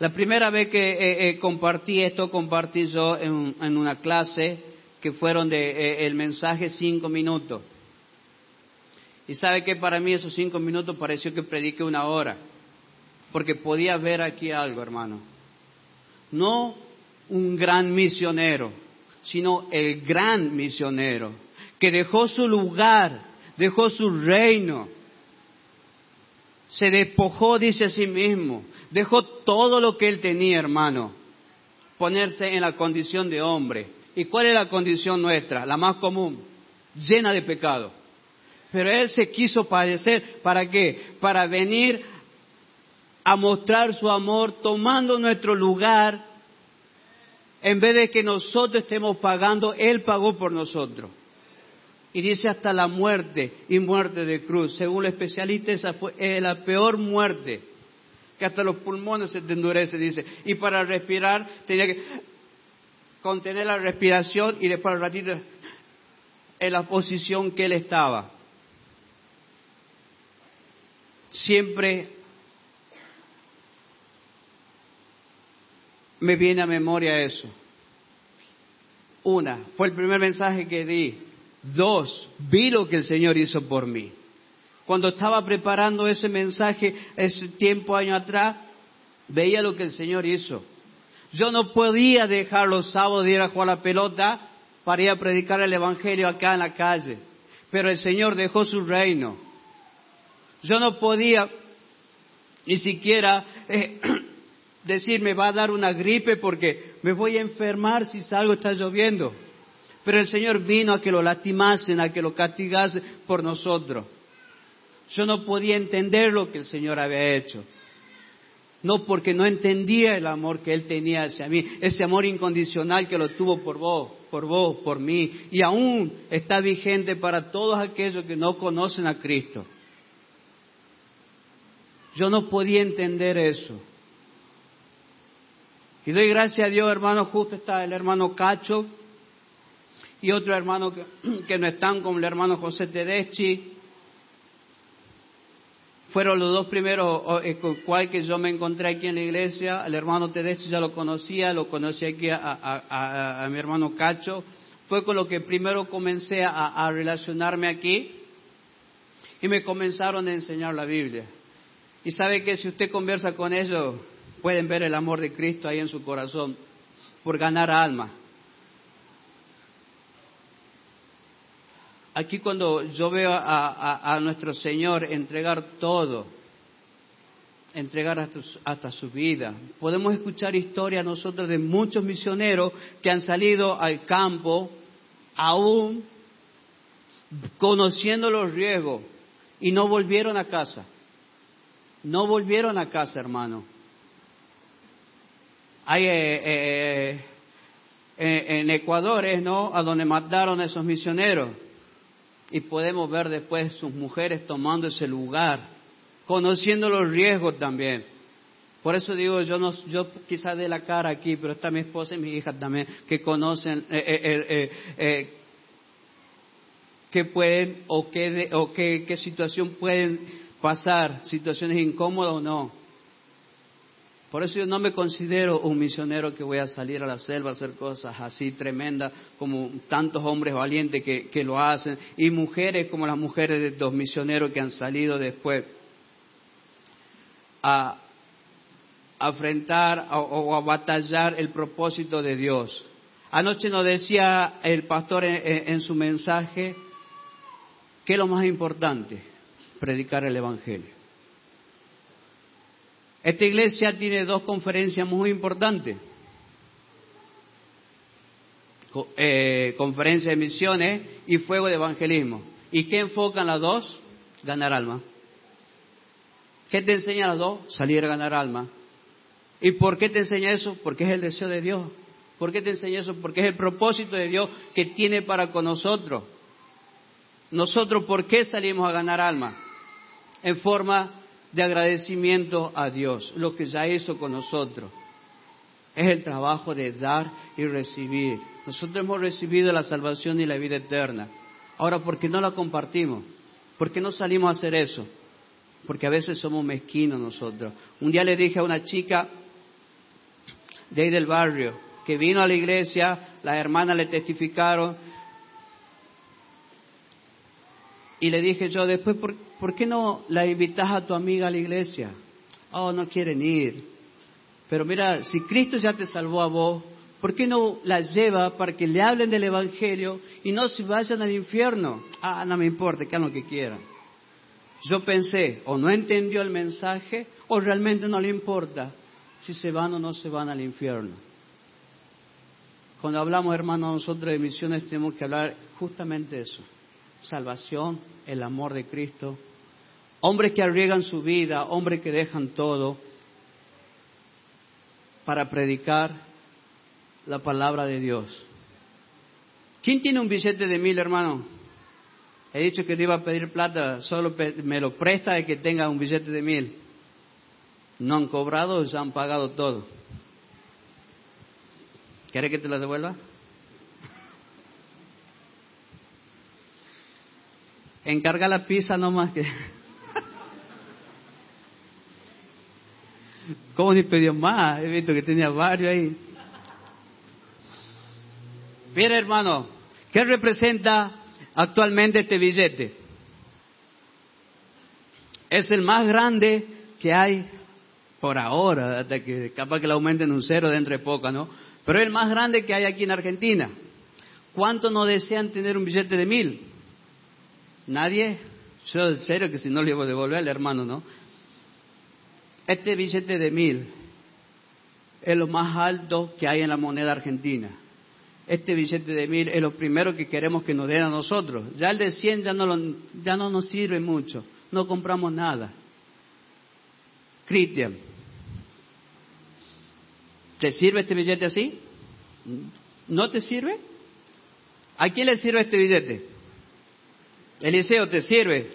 La primera vez que eh, eh, compartí esto, compartí yo en, una clase que fueron de eh, el mensaje cinco minutos. Y sabe que para mí esos cinco minutos pareció que prediqué una hora, porque podía ver aquí algo, hermano. No un gran misionero, sino el gran misionero, que dejó su lugar, dejó su reino, se despojó, dice a sí mismo, dejó todo lo que él tenía, hermano, ponerse en la condición de hombre. ¿Y cuál es la condición nuestra? La más común, llena de pecado. Pero él se quiso padecer, ¿para qué? Para venir a mostrar su amor tomando nuestro lugar en vez de que nosotros estemos pagando, Él pagó por nosotros. Y dice hasta la muerte y muerte de cruz. Según los especialistas, esa fue la peor muerte. Que hasta los pulmones se te endurecen, dice. Y para respirar tenía que contener la respiración y después al ratito en la posición que él estaba. Siempre me viene a memoria eso. Una, fue el primer mensaje que di. Dos, vi lo que el Señor hizo por mí. Cuando estaba preparando ese mensaje, ese tiempo año atrás, veía lo que el Señor hizo. Yo no podía dejar los sábados de ir a jugar la pelota para ir a predicar el Evangelio acá en la calle. Pero el Señor dejó su reino. Yo no podía ni siquiera eh, [CLEARS THROAT] decir me va a dar una gripe porque me voy a enfermar si salgo está lloviendo. Pero el Señor vino a que lo lastimasen, a que lo castigasen por nosotros. Yo no podía entender lo que el Señor había hecho. No porque no entendía el amor que Él tenía hacia mí, ese amor incondicional que lo tuvo por vos, por vos, por mí, y aún está vigente para todos aquellos que no conocen a Cristo. Yo no podía entender eso. Y doy gracias a Dios, hermano, justo está el hermano Cacho y otro hermano [CLEARS THROAT] que, no están, como el hermano José Tedeschi. Fueron los dos primeros eh, con cual que yo me encontré aquí en la iglesia. El hermano Tedeschi ya lo conocía, lo conocí aquí a, mi hermano Cacho. Fue con lo que primero comencé a relacionarme aquí y me comenzaron a enseñar la Biblia. Y sabe que si usted conversa con ellos, pueden ver el amor de Cristo ahí en su corazón por ganar alma. Aquí cuando yo veo a, nuestro Señor entregar todo, entregar hasta, su vida, podemos escuchar historias nosotros de muchos misioneros que han salido al campo aún conociendo los riesgos y no volvieron a casa. No volvieron a casa, hermano hay eh, eh, eh, en Ecuador, ¿no? A donde mataron a esos misioneros. Y podemos ver después sus mujeres tomando ese lugar, conociendo los riesgos también. Por eso digo, yo no, yo quizás de la cara aquí, pero está mi esposa y mi hija también, que conocen eh, qué pueden o qué, o qué, qué situación pueden pasar, situaciones incómodas o no. Por eso yo no me considero un misionero que voy a salir a la selva a hacer cosas así tremendas como tantos hombres valientes que, lo hacen y mujeres como las mujeres de los misioneros que han salido después a, enfrentar o, a batallar el propósito de Dios. Anoche nos decía el pastor en su mensaje que lo más importante, predicar el Evangelio. Esta iglesia tiene dos conferencias muy importantes. Eh, conferencia de misiones y fuego de evangelismo. ¿Y qué enfocan las dos? Ganar alma. ¿Qué te enseña las dos? Salir a ganar alma. ¿Y por qué te enseña eso? Porque es el deseo de Dios. ¿Por qué te enseña eso? Porque es el propósito de Dios que tiene para con nosotros. Nosotros, ¿por qué salimos a ganar alma? En forma de agradecimiento a Dios, lo que ya hizo con nosotros. Es el trabajo de dar y recibir. Nosotros hemos recibido la salvación y la vida eterna. Ahora, ¿por qué no la compartimos? ¿Por qué no salimos a hacer eso? Porque a veces somos mezquinos nosotros. Un día le dije a una chica de ahí del barrio que vino a la iglesia, las hermanas le testificaron y le dije yo, después, ¿por, ¿por qué no la invitas a tu amiga a la iglesia? Oh, no quieren ir. Pero mira, si Cristo ya te salvó a vos, ¿por qué no la lleva para que le hablen del Evangelio y no se vayan al infierno? Ah, no me importa, que hagan lo que quieran. Yo pensé, o no entendió el mensaje, o realmente no le importa si se van o no se van al infierno. Cuando hablamos, hermanos, nosotros de misiones tenemos que hablar justamente eso salvación, el amor de Cristo. Hombres que arriesgan su vida, hombres que dejan todo para predicar la palabra de Dios. ¿Quién tiene un billete de mil, hermano? He dicho que te iba a pedir plata, solo me lo presta el que tenga un billete de mil. No han cobrado, ya han pagado todo. ¿Quieres que te lo devuelva? Encarga la pizza nomás que... [LAUGHS] ¿Cómo ni pidió más? He visto que tenía varios ahí. Mira hermano, ¿qué representa actualmente este billete? Es el más grande que hay por ahora, hasta que capaz que lo aumenten un cero dentro de poco, ¿no? Pero es el más grande que hay aquí en Argentina. ¿Cuántos no desean tener un billete de mil? ¿Nadie? Yo en serio que si no le iba a devolver al hermano, ¿no? Este billete de mil es lo más alto que hay en la moneda argentina. Este billete de mil es lo primero que queremos que nos den a nosotros. Ya el de cien ya no, ya no nos sirve mucho. No compramos nada. Cristian, ¿te sirve este billete así? ¿No te sirve? ¿A quién le sirve este billete? Eliseo, ¿te sirve?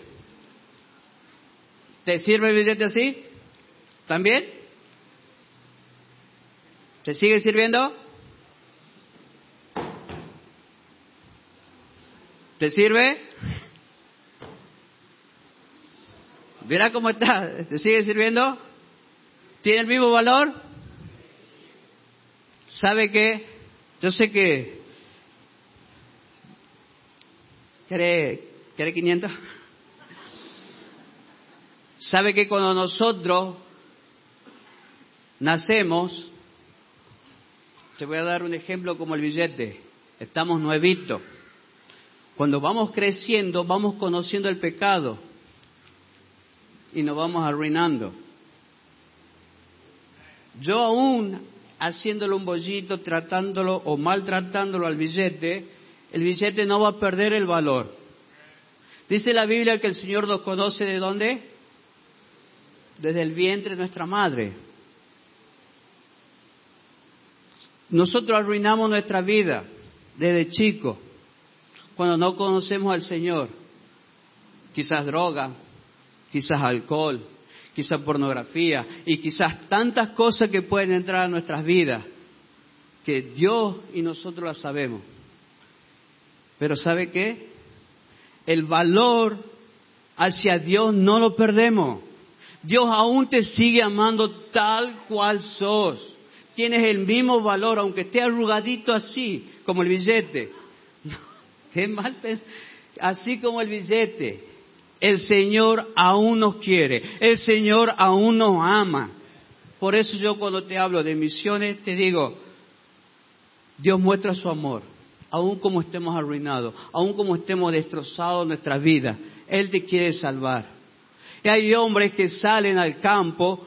¿Te sirve el billete así? ¿También? ¿Te sigue sirviendo? ¿Te sirve? Verá cómo está. ¿Te sigue sirviendo? ¿Tiene el mismo valor? ¿Sabe qué? Yo sé que... ¿Quiere, ¿Quiere 500? ¿Sabe que cuando nosotros nacemos, te voy a dar un ejemplo como el billete, estamos nuevitos. Cuando vamos creciendo, vamos conociendo el pecado y nos vamos arruinando. Yo aún haciéndolo un bollito, tratándolo o maltratándolo al billete, el billete no va a perder el valor. Dice la Biblia que el Señor nos conoce de dónde? Desde el vientre de nuestra madre. Nosotros arruinamos nuestra vida desde chico cuando no conocemos al Señor. Quizás droga, quizás alcohol, quizás pornografía y quizás tantas cosas que pueden entrar a nuestras vidas que Dios y nosotros las sabemos. Pero ¿sabe qué? El valor hacia Dios no lo perdemos. Dios aún te sigue amando tal cual sos. Tienes el mismo valor, aunque esté arrugadito así, como el billete. [LAUGHS] Qué mal Así como el billete, el Señor aún nos quiere, el Señor aún nos ama. Por eso yo cuando te hablo de misiones te digo, Dios muestra su amor, aún como estemos arruinados, aún como estemos destrozados en nuestra vida, Él te quiere salvar. Y hay hombres que salen al campo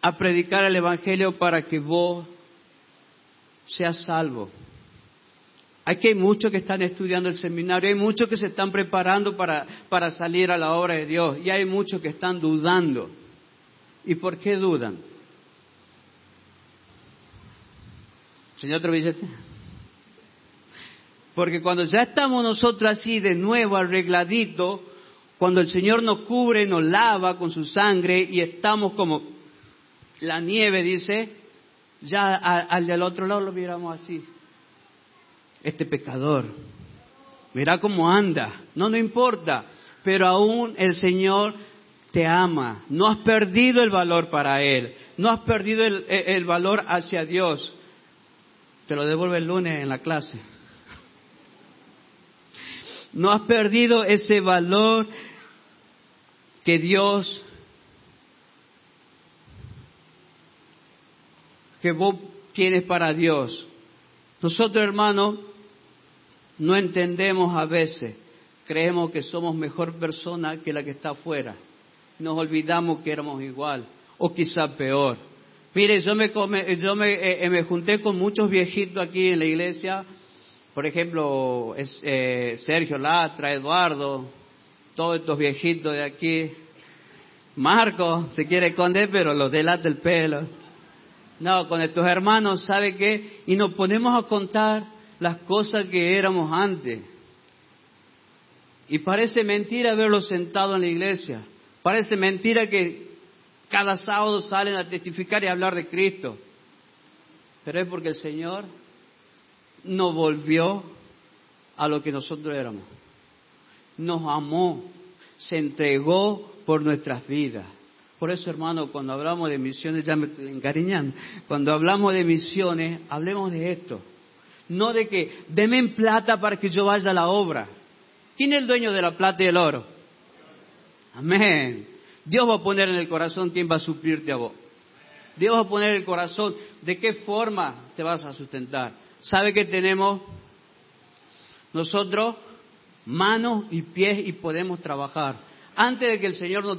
a predicar el Evangelio para que vos seas salvo. Aquí hay muchos que están estudiando el seminario, hay muchos que se están preparando para, para salir a la obra de Dios y hay muchos que están dudando. ¿Y por qué dudan? Señor Trovillete. Porque cuando ya estamos nosotros así de nuevo arregladito, cuando el Señor nos cubre, nos lava con su sangre y estamos como la nieve, dice, ya al del otro lado lo miramos así, este pecador. Mira cómo anda. No, no importa. Pero aún el Señor te ama. No has perdido el valor para Él. No has perdido el, el valor hacia Dios. Te lo devuelve el lunes en la clase. No has perdido ese valor que Dios, que vos tienes para Dios. Nosotros, hermanos, no entendemos a veces, creemos que somos mejor persona que la que está afuera. Nos olvidamos que éramos igual, o quizá peor. Mire, yo me, yo me, eh, eh, me junté con muchos viejitos aquí en la iglesia, por ejemplo, eh, Sergio Lastra, Eduardo, todos estos viejitos de aquí. Marco se quiere esconder, pero los delata el pelo. No, con estos hermanos, ¿sabe qué? Y nos ponemos a contar las cosas que éramos antes. Y parece mentira verlos sentados en la iglesia. Parece mentira que cada sábado salen a testificar y a hablar de Cristo. Pero es porque el Señor nos volvió a lo que nosotros éramos. Nos amó, se entregó por nuestras vidas. Por eso, hermano, cuando hablamos de misiones, ya me estoy encariñando, cuando hablamos de misiones, hablemos de esto. No de que deme plata para que yo vaya a la obra. ¿Quién es el dueño de la plata y el oro? Amén. Dios va a poner en el corazón quién va a suplirte a vos. Dios va a poner en el corazón de qué forma te vas a sustentar. ¿Sabe que tenemos nosotros manos y pies y podemos trabajar? Antes de que el Señor nos,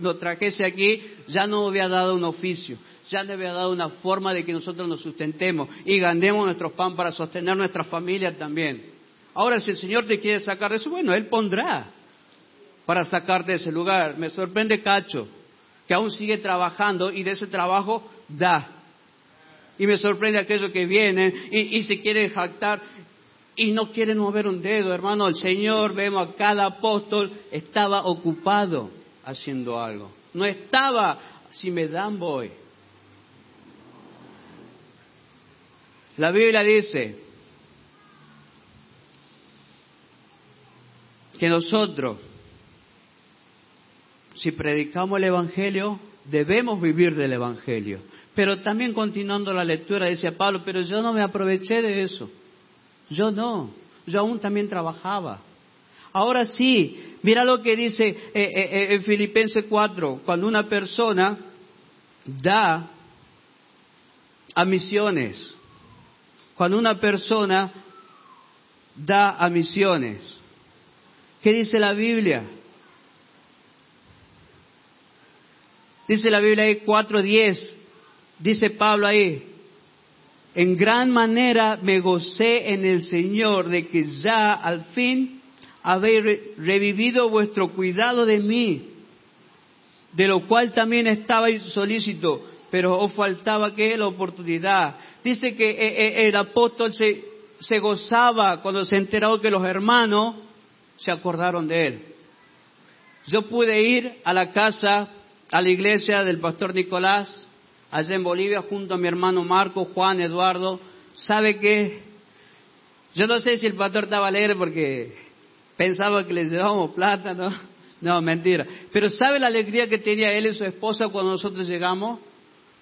nos trajese aquí, ya nos había dado un oficio, ya nos había dado una forma de que nosotros nos sustentemos y ganemos nuestros pan para sostener nuestra familia también. Ahora, si el Señor te quiere sacar de eso, bueno, Él pondrá para sacarte de ese lugar. Me sorprende Cacho, que aún sigue trabajando y de ese trabajo da. Y me sorprende aquellos que vienen y, se quieren jactar y no quieren mover un dedo, hermano. El Señor, vemos a cada apóstol, estaba ocupado haciendo algo. No estaba, si me dan voy. La Biblia dice que nosotros, si predicamos el Evangelio, debemos vivir del Evangelio. Pero también continuando la lectura, decía Pablo, pero yo no me aproveché de eso. Yo no, yo aún también trabajaba. Ahora sí, mira lo que dice eh, eh, eh, en Filipenses 4, cuando una persona da a misiones, cuando una persona da a misiones. ¿Qué dice la Biblia? Dice la Biblia ahí 4.10, dice Pablo ahí, en gran manera me gocé en el Señor de que ya al fin habéis revivido vuestro cuidado de mí, de lo cual también estabais solícito, pero os faltaba que la oportunidad. Dice que eh, eh, el apóstol se, se gozaba cuando se enteró que los hermanos se acordaron de él. Yo pude ir a la casa, a la iglesia del pastor Nicolás, allá en Bolivia junto a mi hermano Marco, Juan, Eduardo, sabe que yo no sé si el pastor estaba alegre porque pensaba que le llevábamos plata, ¿no? No, mentira. Pero ¿sabe la alegría que tenía él y su esposa cuando nosotros llegamos?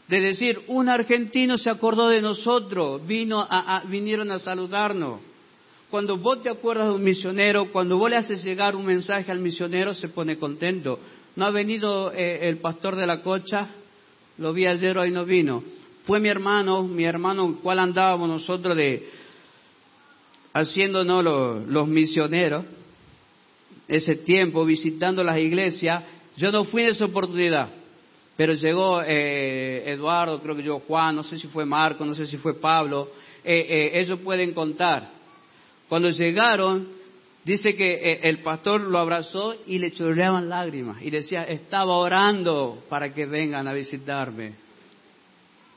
De decir, un argentino se acordó de nosotros, vino vinieron a saludarnos. Cuando vos te acuerdas de un misionero, cuando vos le haces llegar un mensaje al misionero, se pone contento. ¿No ha venido eh, el pastor de la cocha? Lo vi ayer, hoy no vino. Fue mi hermano, mi hermano, cual andábamos nosotros de haciéndonos los, los misioneros, ese tiempo, visitando las iglesias. Yo no fui en esa oportunidad, pero llegó eh, Eduardo, creo que llegó Juan, no sé si fue Marco, no sé si fue Pablo. Eh, eh, ellos pueden contar. Cuando llegaron, Dice que eh, el pastor lo abrazó y le chorreaban lágrimas y decía, estaba orando para que vengan a visitarme.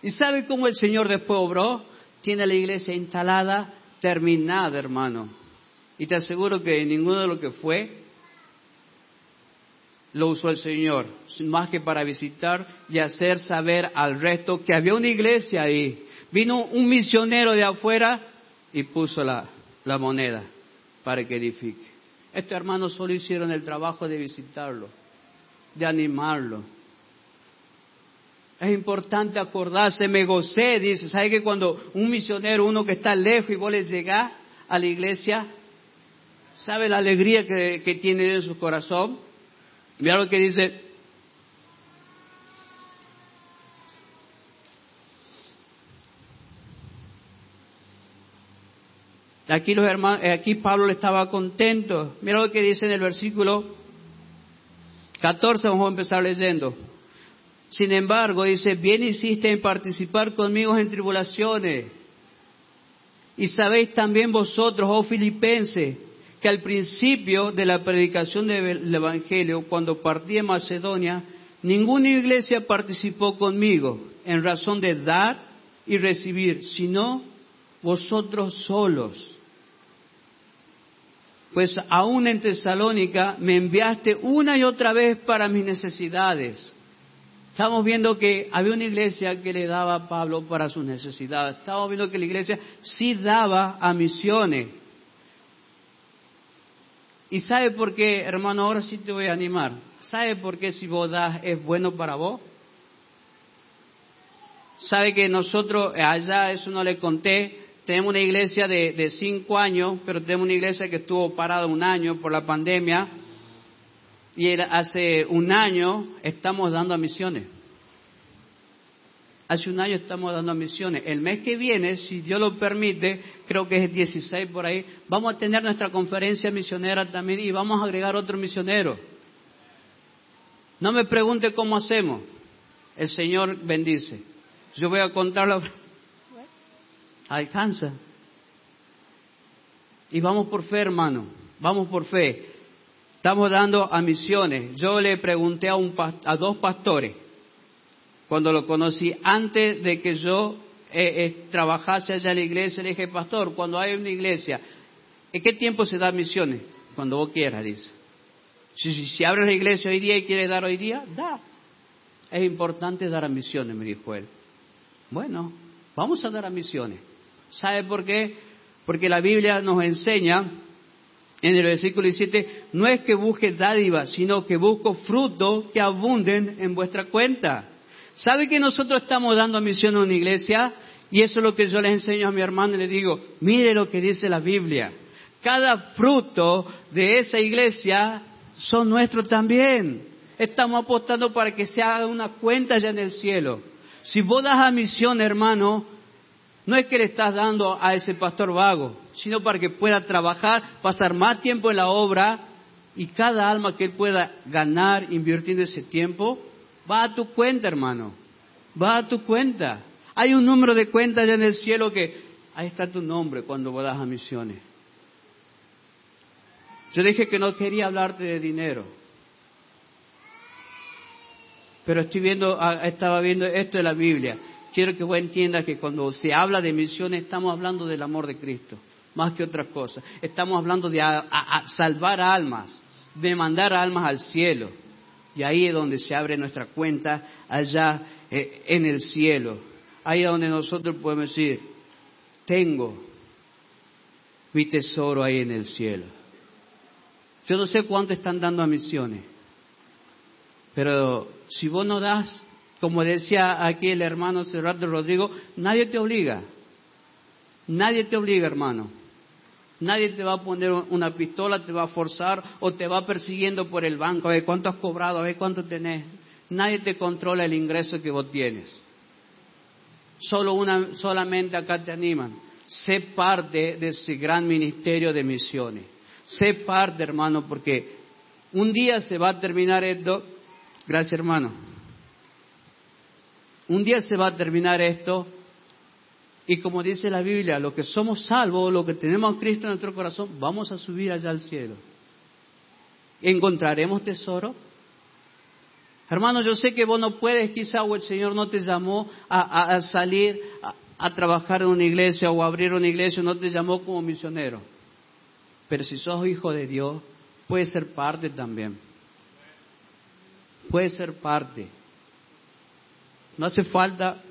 ¿Y sabe cómo el Señor después obró? Tiene la iglesia instalada, terminada, hermano. Y te aseguro que ninguno de lo que fue lo usó el Señor, más que para visitar y hacer saber al resto que había una iglesia ahí. Vino un misionero de afuera y puso la, la moneda para que edifique. Estos hermanos solo hicieron el trabajo de visitarlo, de animarlo. Es importante acordarse, me gocé, dice, ¿sabe que cuando un misionero, uno que está lejos y vos le llegás a la iglesia, ¿sabe la alegría que, que tiene en su corazón? Mira lo que dice Aquí, los hermanos, eh, aquí Pablo estaba contento. Mira lo que dice en el versículo 14, vamos a empezar leyendo. Sin embargo, dice, bien hiciste en participar conmigo en tribulaciones. Y sabéis también vosotros, oh filipenses, que al principio de la predicación del Evangelio, cuando partí de Macedonia, ninguna iglesia participó conmigo en razón de dar y recibir, sino vosotros solos pues aún en Tesalónica me enviaste una y otra vez para mis necesidades. Estamos viendo que había una iglesia que le daba a Pablo para sus necesidades. Estamos viendo que la iglesia sí daba a misiones. ¿Y sabe por qué, hermano? Ahora sí te voy a animar. ¿Sabe por qué si vos das es bueno para vos? ¿Sabe que nosotros allá, eso no le conté, tenemos una iglesia de, cinco años, pero tenemos una iglesia que estuvo parada un año por la pandemia. Y hace un año estamos dando a misiones. Hace un año estamos dando a misiones. El mes que viene, si Dios lo permite, creo que es 16 por ahí, vamos a tener nuestra conferencia misionera también y vamos a agregar otro misionero. No me pregunte cómo hacemos. El Señor bendice. Yo voy a contarlo. Alcanza. Y vamos por fe, hermano. Vamos por fe. Estamos dando a misiones. Yo le pregunté a, un, a dos pastores, cuando lo conocí, antes de que yo eh, eh, trabajase allá en la iglesia, le dije, pastor, cuando hay una iglesia, ¿en qué tiempo se da misiones? Cuando vos quieras, dice. Si, si, si abres la iglesia hoy día y quieres dar hoy día, da. Es importante dar a misiones, me dijo él. Bueno, vamos a dar a misiones. ¿Sabe por qué? Porque la Biblia nos enseña en el versículo 17, no es que busque dádiva, sino que busco fruto que abunden en vuestra cuenta. ¿Sabe que nosotros estamos dando misión a una iglesia? Y eso es lo que yo les enseño a mi hermano y le digo, mire lo que dice la Biblia. Cada fruto de esa iglesia son nuestros también. Estamos apostando para que se haga una cuenta allá en el cielo. Si vos das a misión, hermano, no es que le estás dando a ese pastor vago, sino para que pueda trabajar, pasar más tiempo en la obra y cada alma que él pueda ganar invirtiendo ese tiempo, va a tu cuenta, hermano. Va a tu cuenta. Hay un número de cuenta allá en el cielo que ahí está tu nombre cuando vas a misiones. Yo dije que no quería hablarte de dinero. Pero estoy viendo, ah, estaba viendo esto de la Biblia quiero que vos entiendas que cuando se habla de misiones estamos hablando del amor de Cristo, más que otras cosas. Estamos hablando de salvar almas, de mandar almas al cielo. Y ahí es donde se abre nuestra cuenta, allá eh, en el cielo. Ahí es donde nosotros podemos decir, tengo mi tesoro ahí en el cielo. Yo no sé cuánto están dando a misiones, pero si vos no das, como decía aquí el hermano Cerrato Rodrigo, nadie te obliga. Nadie te obliga, hermano. Nadie te va a poner una pistola, te va a forzar o te va persiguiendo por el banco, a ver cuánto has cobrado, a ver cuánto tenés. Nadie te controla el ingreso que vos tienes. Solo una, solamente acá te animan. Sé parte de ese gran ministerio de misiones. Sé parte, hermano, porque un día se va a terminar esto. Gracias, hermano. Un día se va a terminar esto y como dice la Biblia, lo que somos salvos, lo que tenemos a Cristo en nuestro corazón, vamos a subir allá al cielo. ¿Encontraremos tesoro? Hermano, yo sé que vos no puedes, quizá o el Señor no te llamó a, salir a, a, trabajar en una iglesia o a abrir una iglesia, no te llamó como misionero. Pero si sos hijo de Dios, puedes ser parte también. Puedes ser parte. No hace falta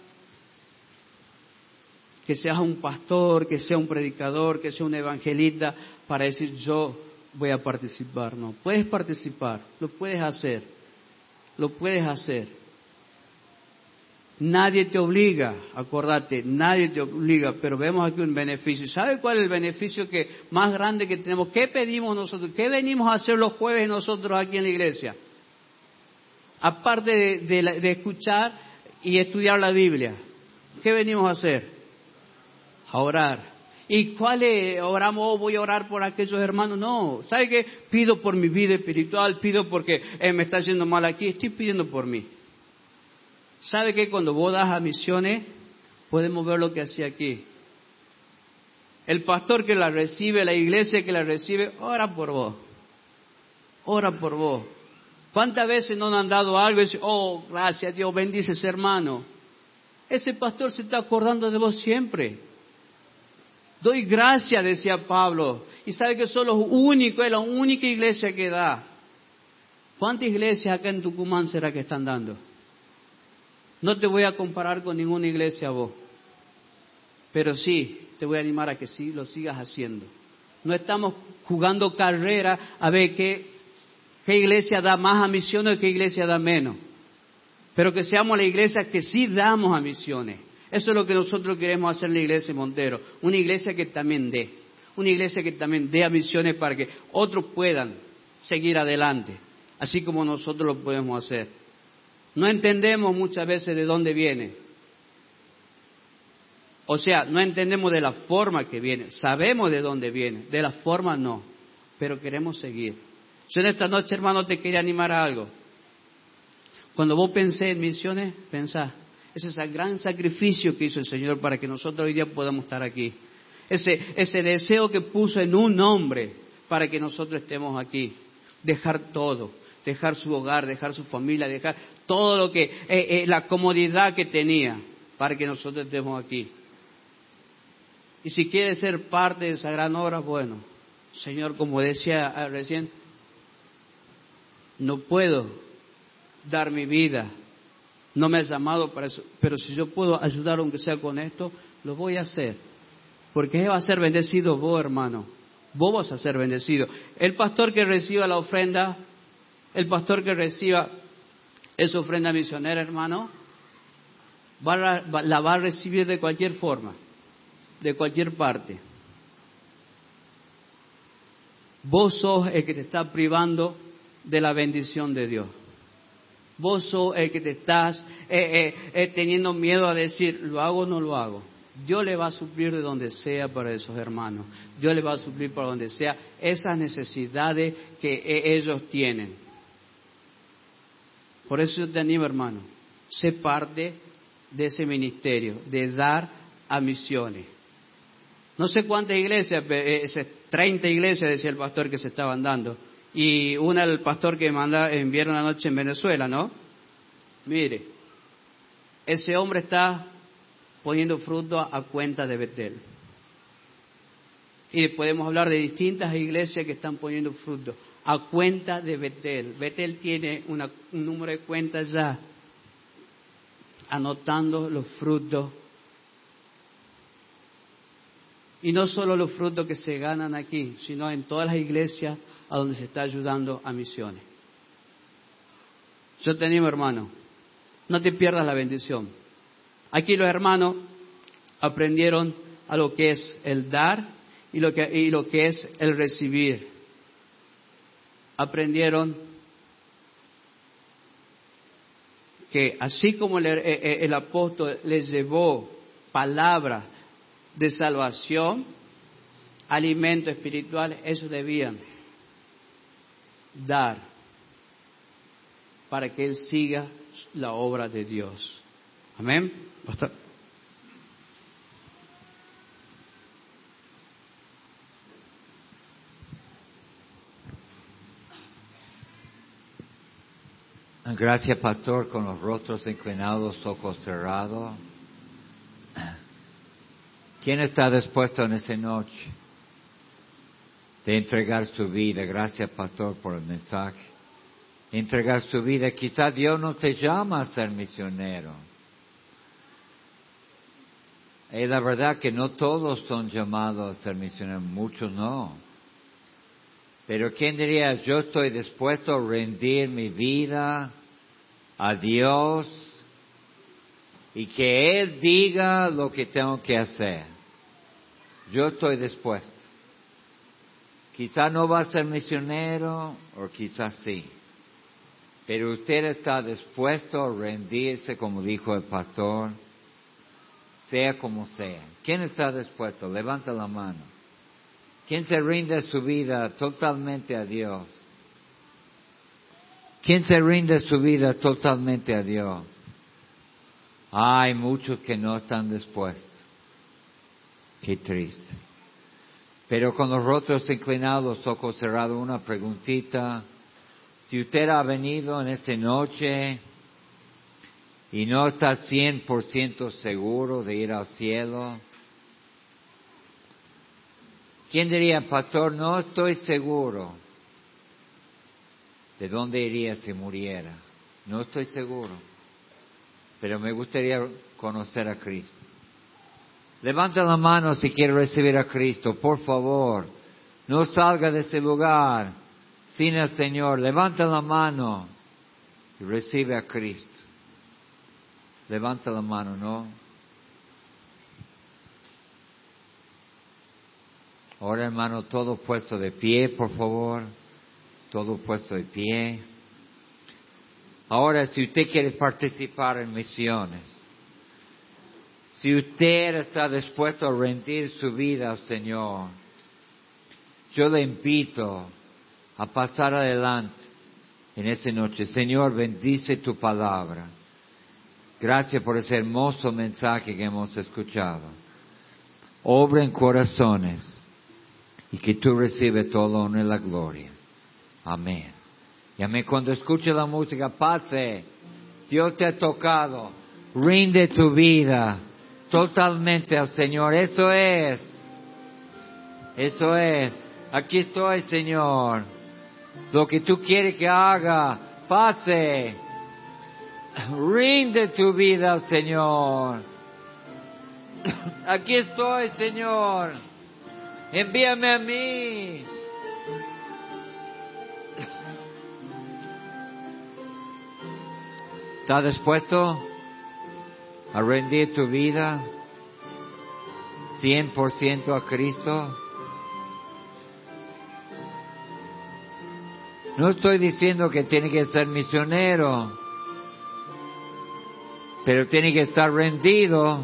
que seas un pastor, que sea un predicador, que sea un evangelista para decir yo voy a participar. No, puedes participar, lo puedes hacer, lo puedes hacer. Nadie te obliga, acordate, nadie te obliga, pero vemos aquí un beneficio. ¿Sabe cuál es el beneficio que más grande que tenemos? ¿Qué pedimos nosotros? ¿Qué venimos a hacer los jueves nosotros aquí en la iglesia? Aparte de escuchar y estudiar la Biblia. ¿Qué venimos a hacer? A orar. ¿Y cuál es? Oramos, oh, voy a orar por aquellos hermanos. No, ¿sabe qué? Pido por mi vida espiritual, pido porque eh, me está haciendo mal aquí, estoy pidiendo por mí. ¿Sabe qué? Cuando vos das a misiones, podemos ver lo que hacía aquí. El pastor que la recibe, la iglesia que la recibe, ora por vos. Ora por vos. ¿Cuántas veces no han dado algo y dicen, oh, gracias Dios, bendices hermano? Ese pastor se está acordando de vos siempre. Doy gracias, decía Pablo. Y sabe que son los únicos, es la única iglesia que da. ¿Cuántas iglesias acá en Tucumán será que están dando? No te voy a comparar con ninguna iglesia vos. Pero sí, te voy a animar a que sí lo sigas haciendo. No estamos jugando carrera a ver qué qué iglesia da más a misiones y qué iglesia da menos. Pero que seamos la iglesia que sí damos a misiones. Eso es lo que nosotros queremos hacer en la iglesia Montero. Una iglesia que también dé. Una iglesia que también dé a misiones para que otros puedan seguir adelante. Así como nosotros lo podemos hacer. No entendemos muchas veces de dónde viene. O sea, no entendemos de la forma que viene. Sabemos de dónde viene. De la forma no. Pero queremos seguir. Yo en esta noche, hermano, te quería animar a algo. Cuando vos pensé en misiones, pensá, ese es el gran sacrificio que hizo el Señor para que nosotros hoy día podamos estar aquí. Ese, ese deseo que puso en un hombre para que nosotros estemos aquí. Dejar todo, dejar su hogar, dejar su familia, dejar todo lo que, eh, eh, la comodidad que tenía para que nosotros estemos aquí. Y si quiere ser parte de esa gran obra, bueno, Señor, como decía recién, no puedo dar mi vida, no me has llamado para eso, pero si yo puedo ayudar aunque sea con esto, lo voy a hacer. Porque va a ser bendecido vos, hermano. Vos vas a ser bendecido. El pastor que reciba la ofrenda, el pastor que reciba esa ofrenda misionera, hermano, la va a recibir de cualquier forma de cualquier parte. Vos sos el que te está privando de la bendición de Dios. Vos sos el que te estás eh, eh, eh, teniendo miedo a decir, lo hago o no lo hago. Dios le va a suplir de donde sea para esos hermanos. Dios le va a suplir para donde sea esas necesidades que ellos tienen. Por eso yo te animo, hermano, sé parte de ese ministerio, de dar a misiones. No sé cuántas iglesias, 30 eh, iglesias, decía el pastor que se estaban dando. Y una el pastor que manda, enviaron una noche en Venezuela, ¿no? Mire, ese hombre está poniendo fruto a, cuenta de Betel. Y podemos hablar de distintas iglesias que están poniendo fruto a cuenta de Betel. Betel tiene un número de cuentas ya anotando los frutos y no solo los frutos que se ganan aquí, sino en todas las iglesias a donde se está ayudando a misiones. Yo te animo, hermano, no te pierdas la bendición. Aquí los hermanos aprendieron a lo que es el dar y lo que, y lo que es el recibir. Aprendieron que así como el, el apóstol les llevó palabra de salvación, alimento espiritual, eso debían dar para que Él siga la obra de Dios. Amén. Gracias, pastor, con los rostros inclinados, ojos cerrados. ¿Quién está dispuesto en esa noche de entregar su vida? Gracias, pastor, por el mensaje. Entregar su vida. Quizá Dios no te llama a ser misionero. Es la verdad que no todos son llamados a ser misioneros, muchos no. Pero ¿quién diría, yo estoy dispuesto a rendir mi vida a Dios y que Él diga lo que tengo que hacer? Yo estoy dispuesto. Quizá no va a ser misionero o quizás sí. Pero usted está dispuesto a rendirse, como dijo el pastor, sea como sea. ¿Quién está dispuesto? Levanta la mano. ¿Quién se rinde su vida totalmente a Dios? ¿Quién se rinde su vida totalmente a Dios? Hay muchos que no están dispuestos. Qué triste. Pero con los rostros inclinados, ojos cerrados, una preguntita. Si usted ha venido en esta noche y no está 100% seguro de ir al cielo, ¿quién diría, pastor, no estoy seguro de dónde iría si muriera? No estoy seguro, pero me gustaría conocer a Cristo. Levanta la mano si quiere recibir a Cristo, por favor. No salga de ese lugar sin el Señor. Levanta la mano y recibe a Cristo. Levanta la mano, ¿no? Ahora, hermano, todo puesto de pie, por favor. Todo puesto de pie. Ahora, si usted quiere participar en misiones, si usted está dispuesto a rendir su vida al Señor, yo le invito a pasar adelante en esta noche. Señor, bendice tu palabra. Gracias por ese hermoso mensaje que hemos escuchado. Obra en corazones y que tú recibes todo honor y la gloria. Amén. Y amén. Cuando escuche la música, pase. Dios te ha tocado. Rinde tu vida totalmente al Señor. Eso es. Eso es. Aquí estoy, Señor. Lo que tú quieres que haga, pase. Rinde tu vida al Señor. Aquí estoy, Señor. Envíame a mí. ¿Estás dispuesto a rendir tu vida 100% a Cristo? No estoy diciendo que tiene que ser misionero, pero tiene que estar rendido.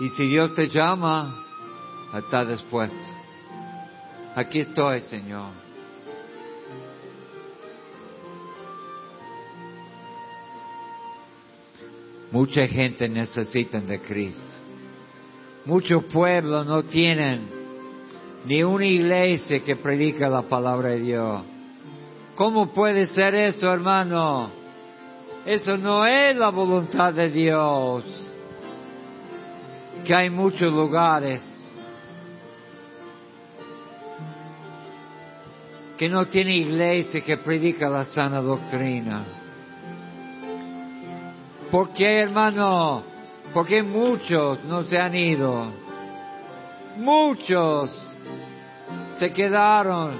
Y si Dios te llama, está dispuesto. Aquí estoy, Señor. Mucha gente necesita de Cristo. Muchos pueblos no tienen ni una iglesia que predica la palabra de Dios. ¿Cómo puede ser eso, hermano? Eso no es la voluntad de Dios. Que hay muchos lugares que no tiene iglesia que predica la sana doctrina. ¿Por qué, hermano? Porque muchos no se han ido. Muchos se quedaron.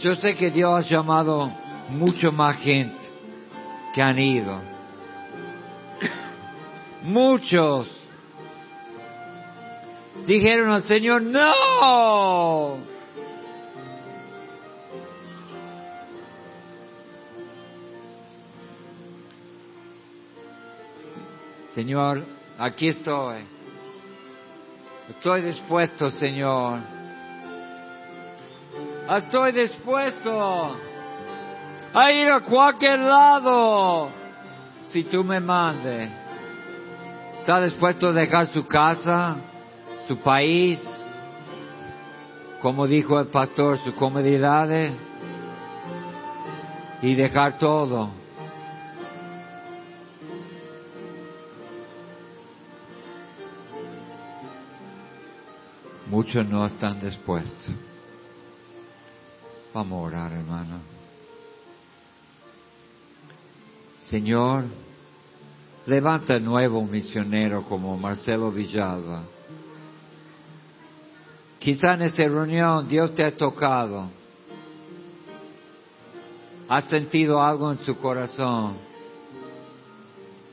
Yo sé que Dios ha llamado mucho más gente que han ido. Muchos dijeron al Señor, no. Señor, aquí estoy. Estoy dispuesto, Señor. Estoy dispuesto a ir a cualquier lado si tú me mandes. ¿Está dispuesto a dejar su casa, su país, como dijo el pastor, sus comodidades y dejar todo? Muchos no están dispuestos. Vamos a orar, hermano. Señor, levanta nuevo misionero como Marcelo Villalba. Quizá en esa reunión Dios te ha tocado. Has sentido algo en su corazón.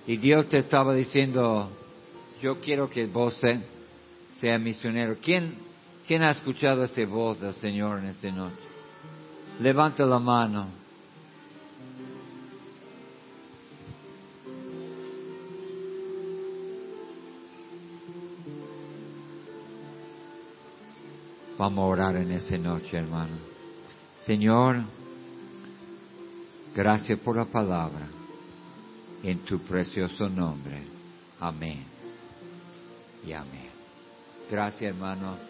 Y Dios te estaba diciendo, yo quiero que vos sea misionero. ¿Quién, ¿Quién ha escuchado esa voz del Señor en esta noche? Levanta la mano. Vamos a orar en esta noche, hermano. Señor, gracias por la palabra. En tu precioso nombre. Amén. Y amén. Gracias, hermano.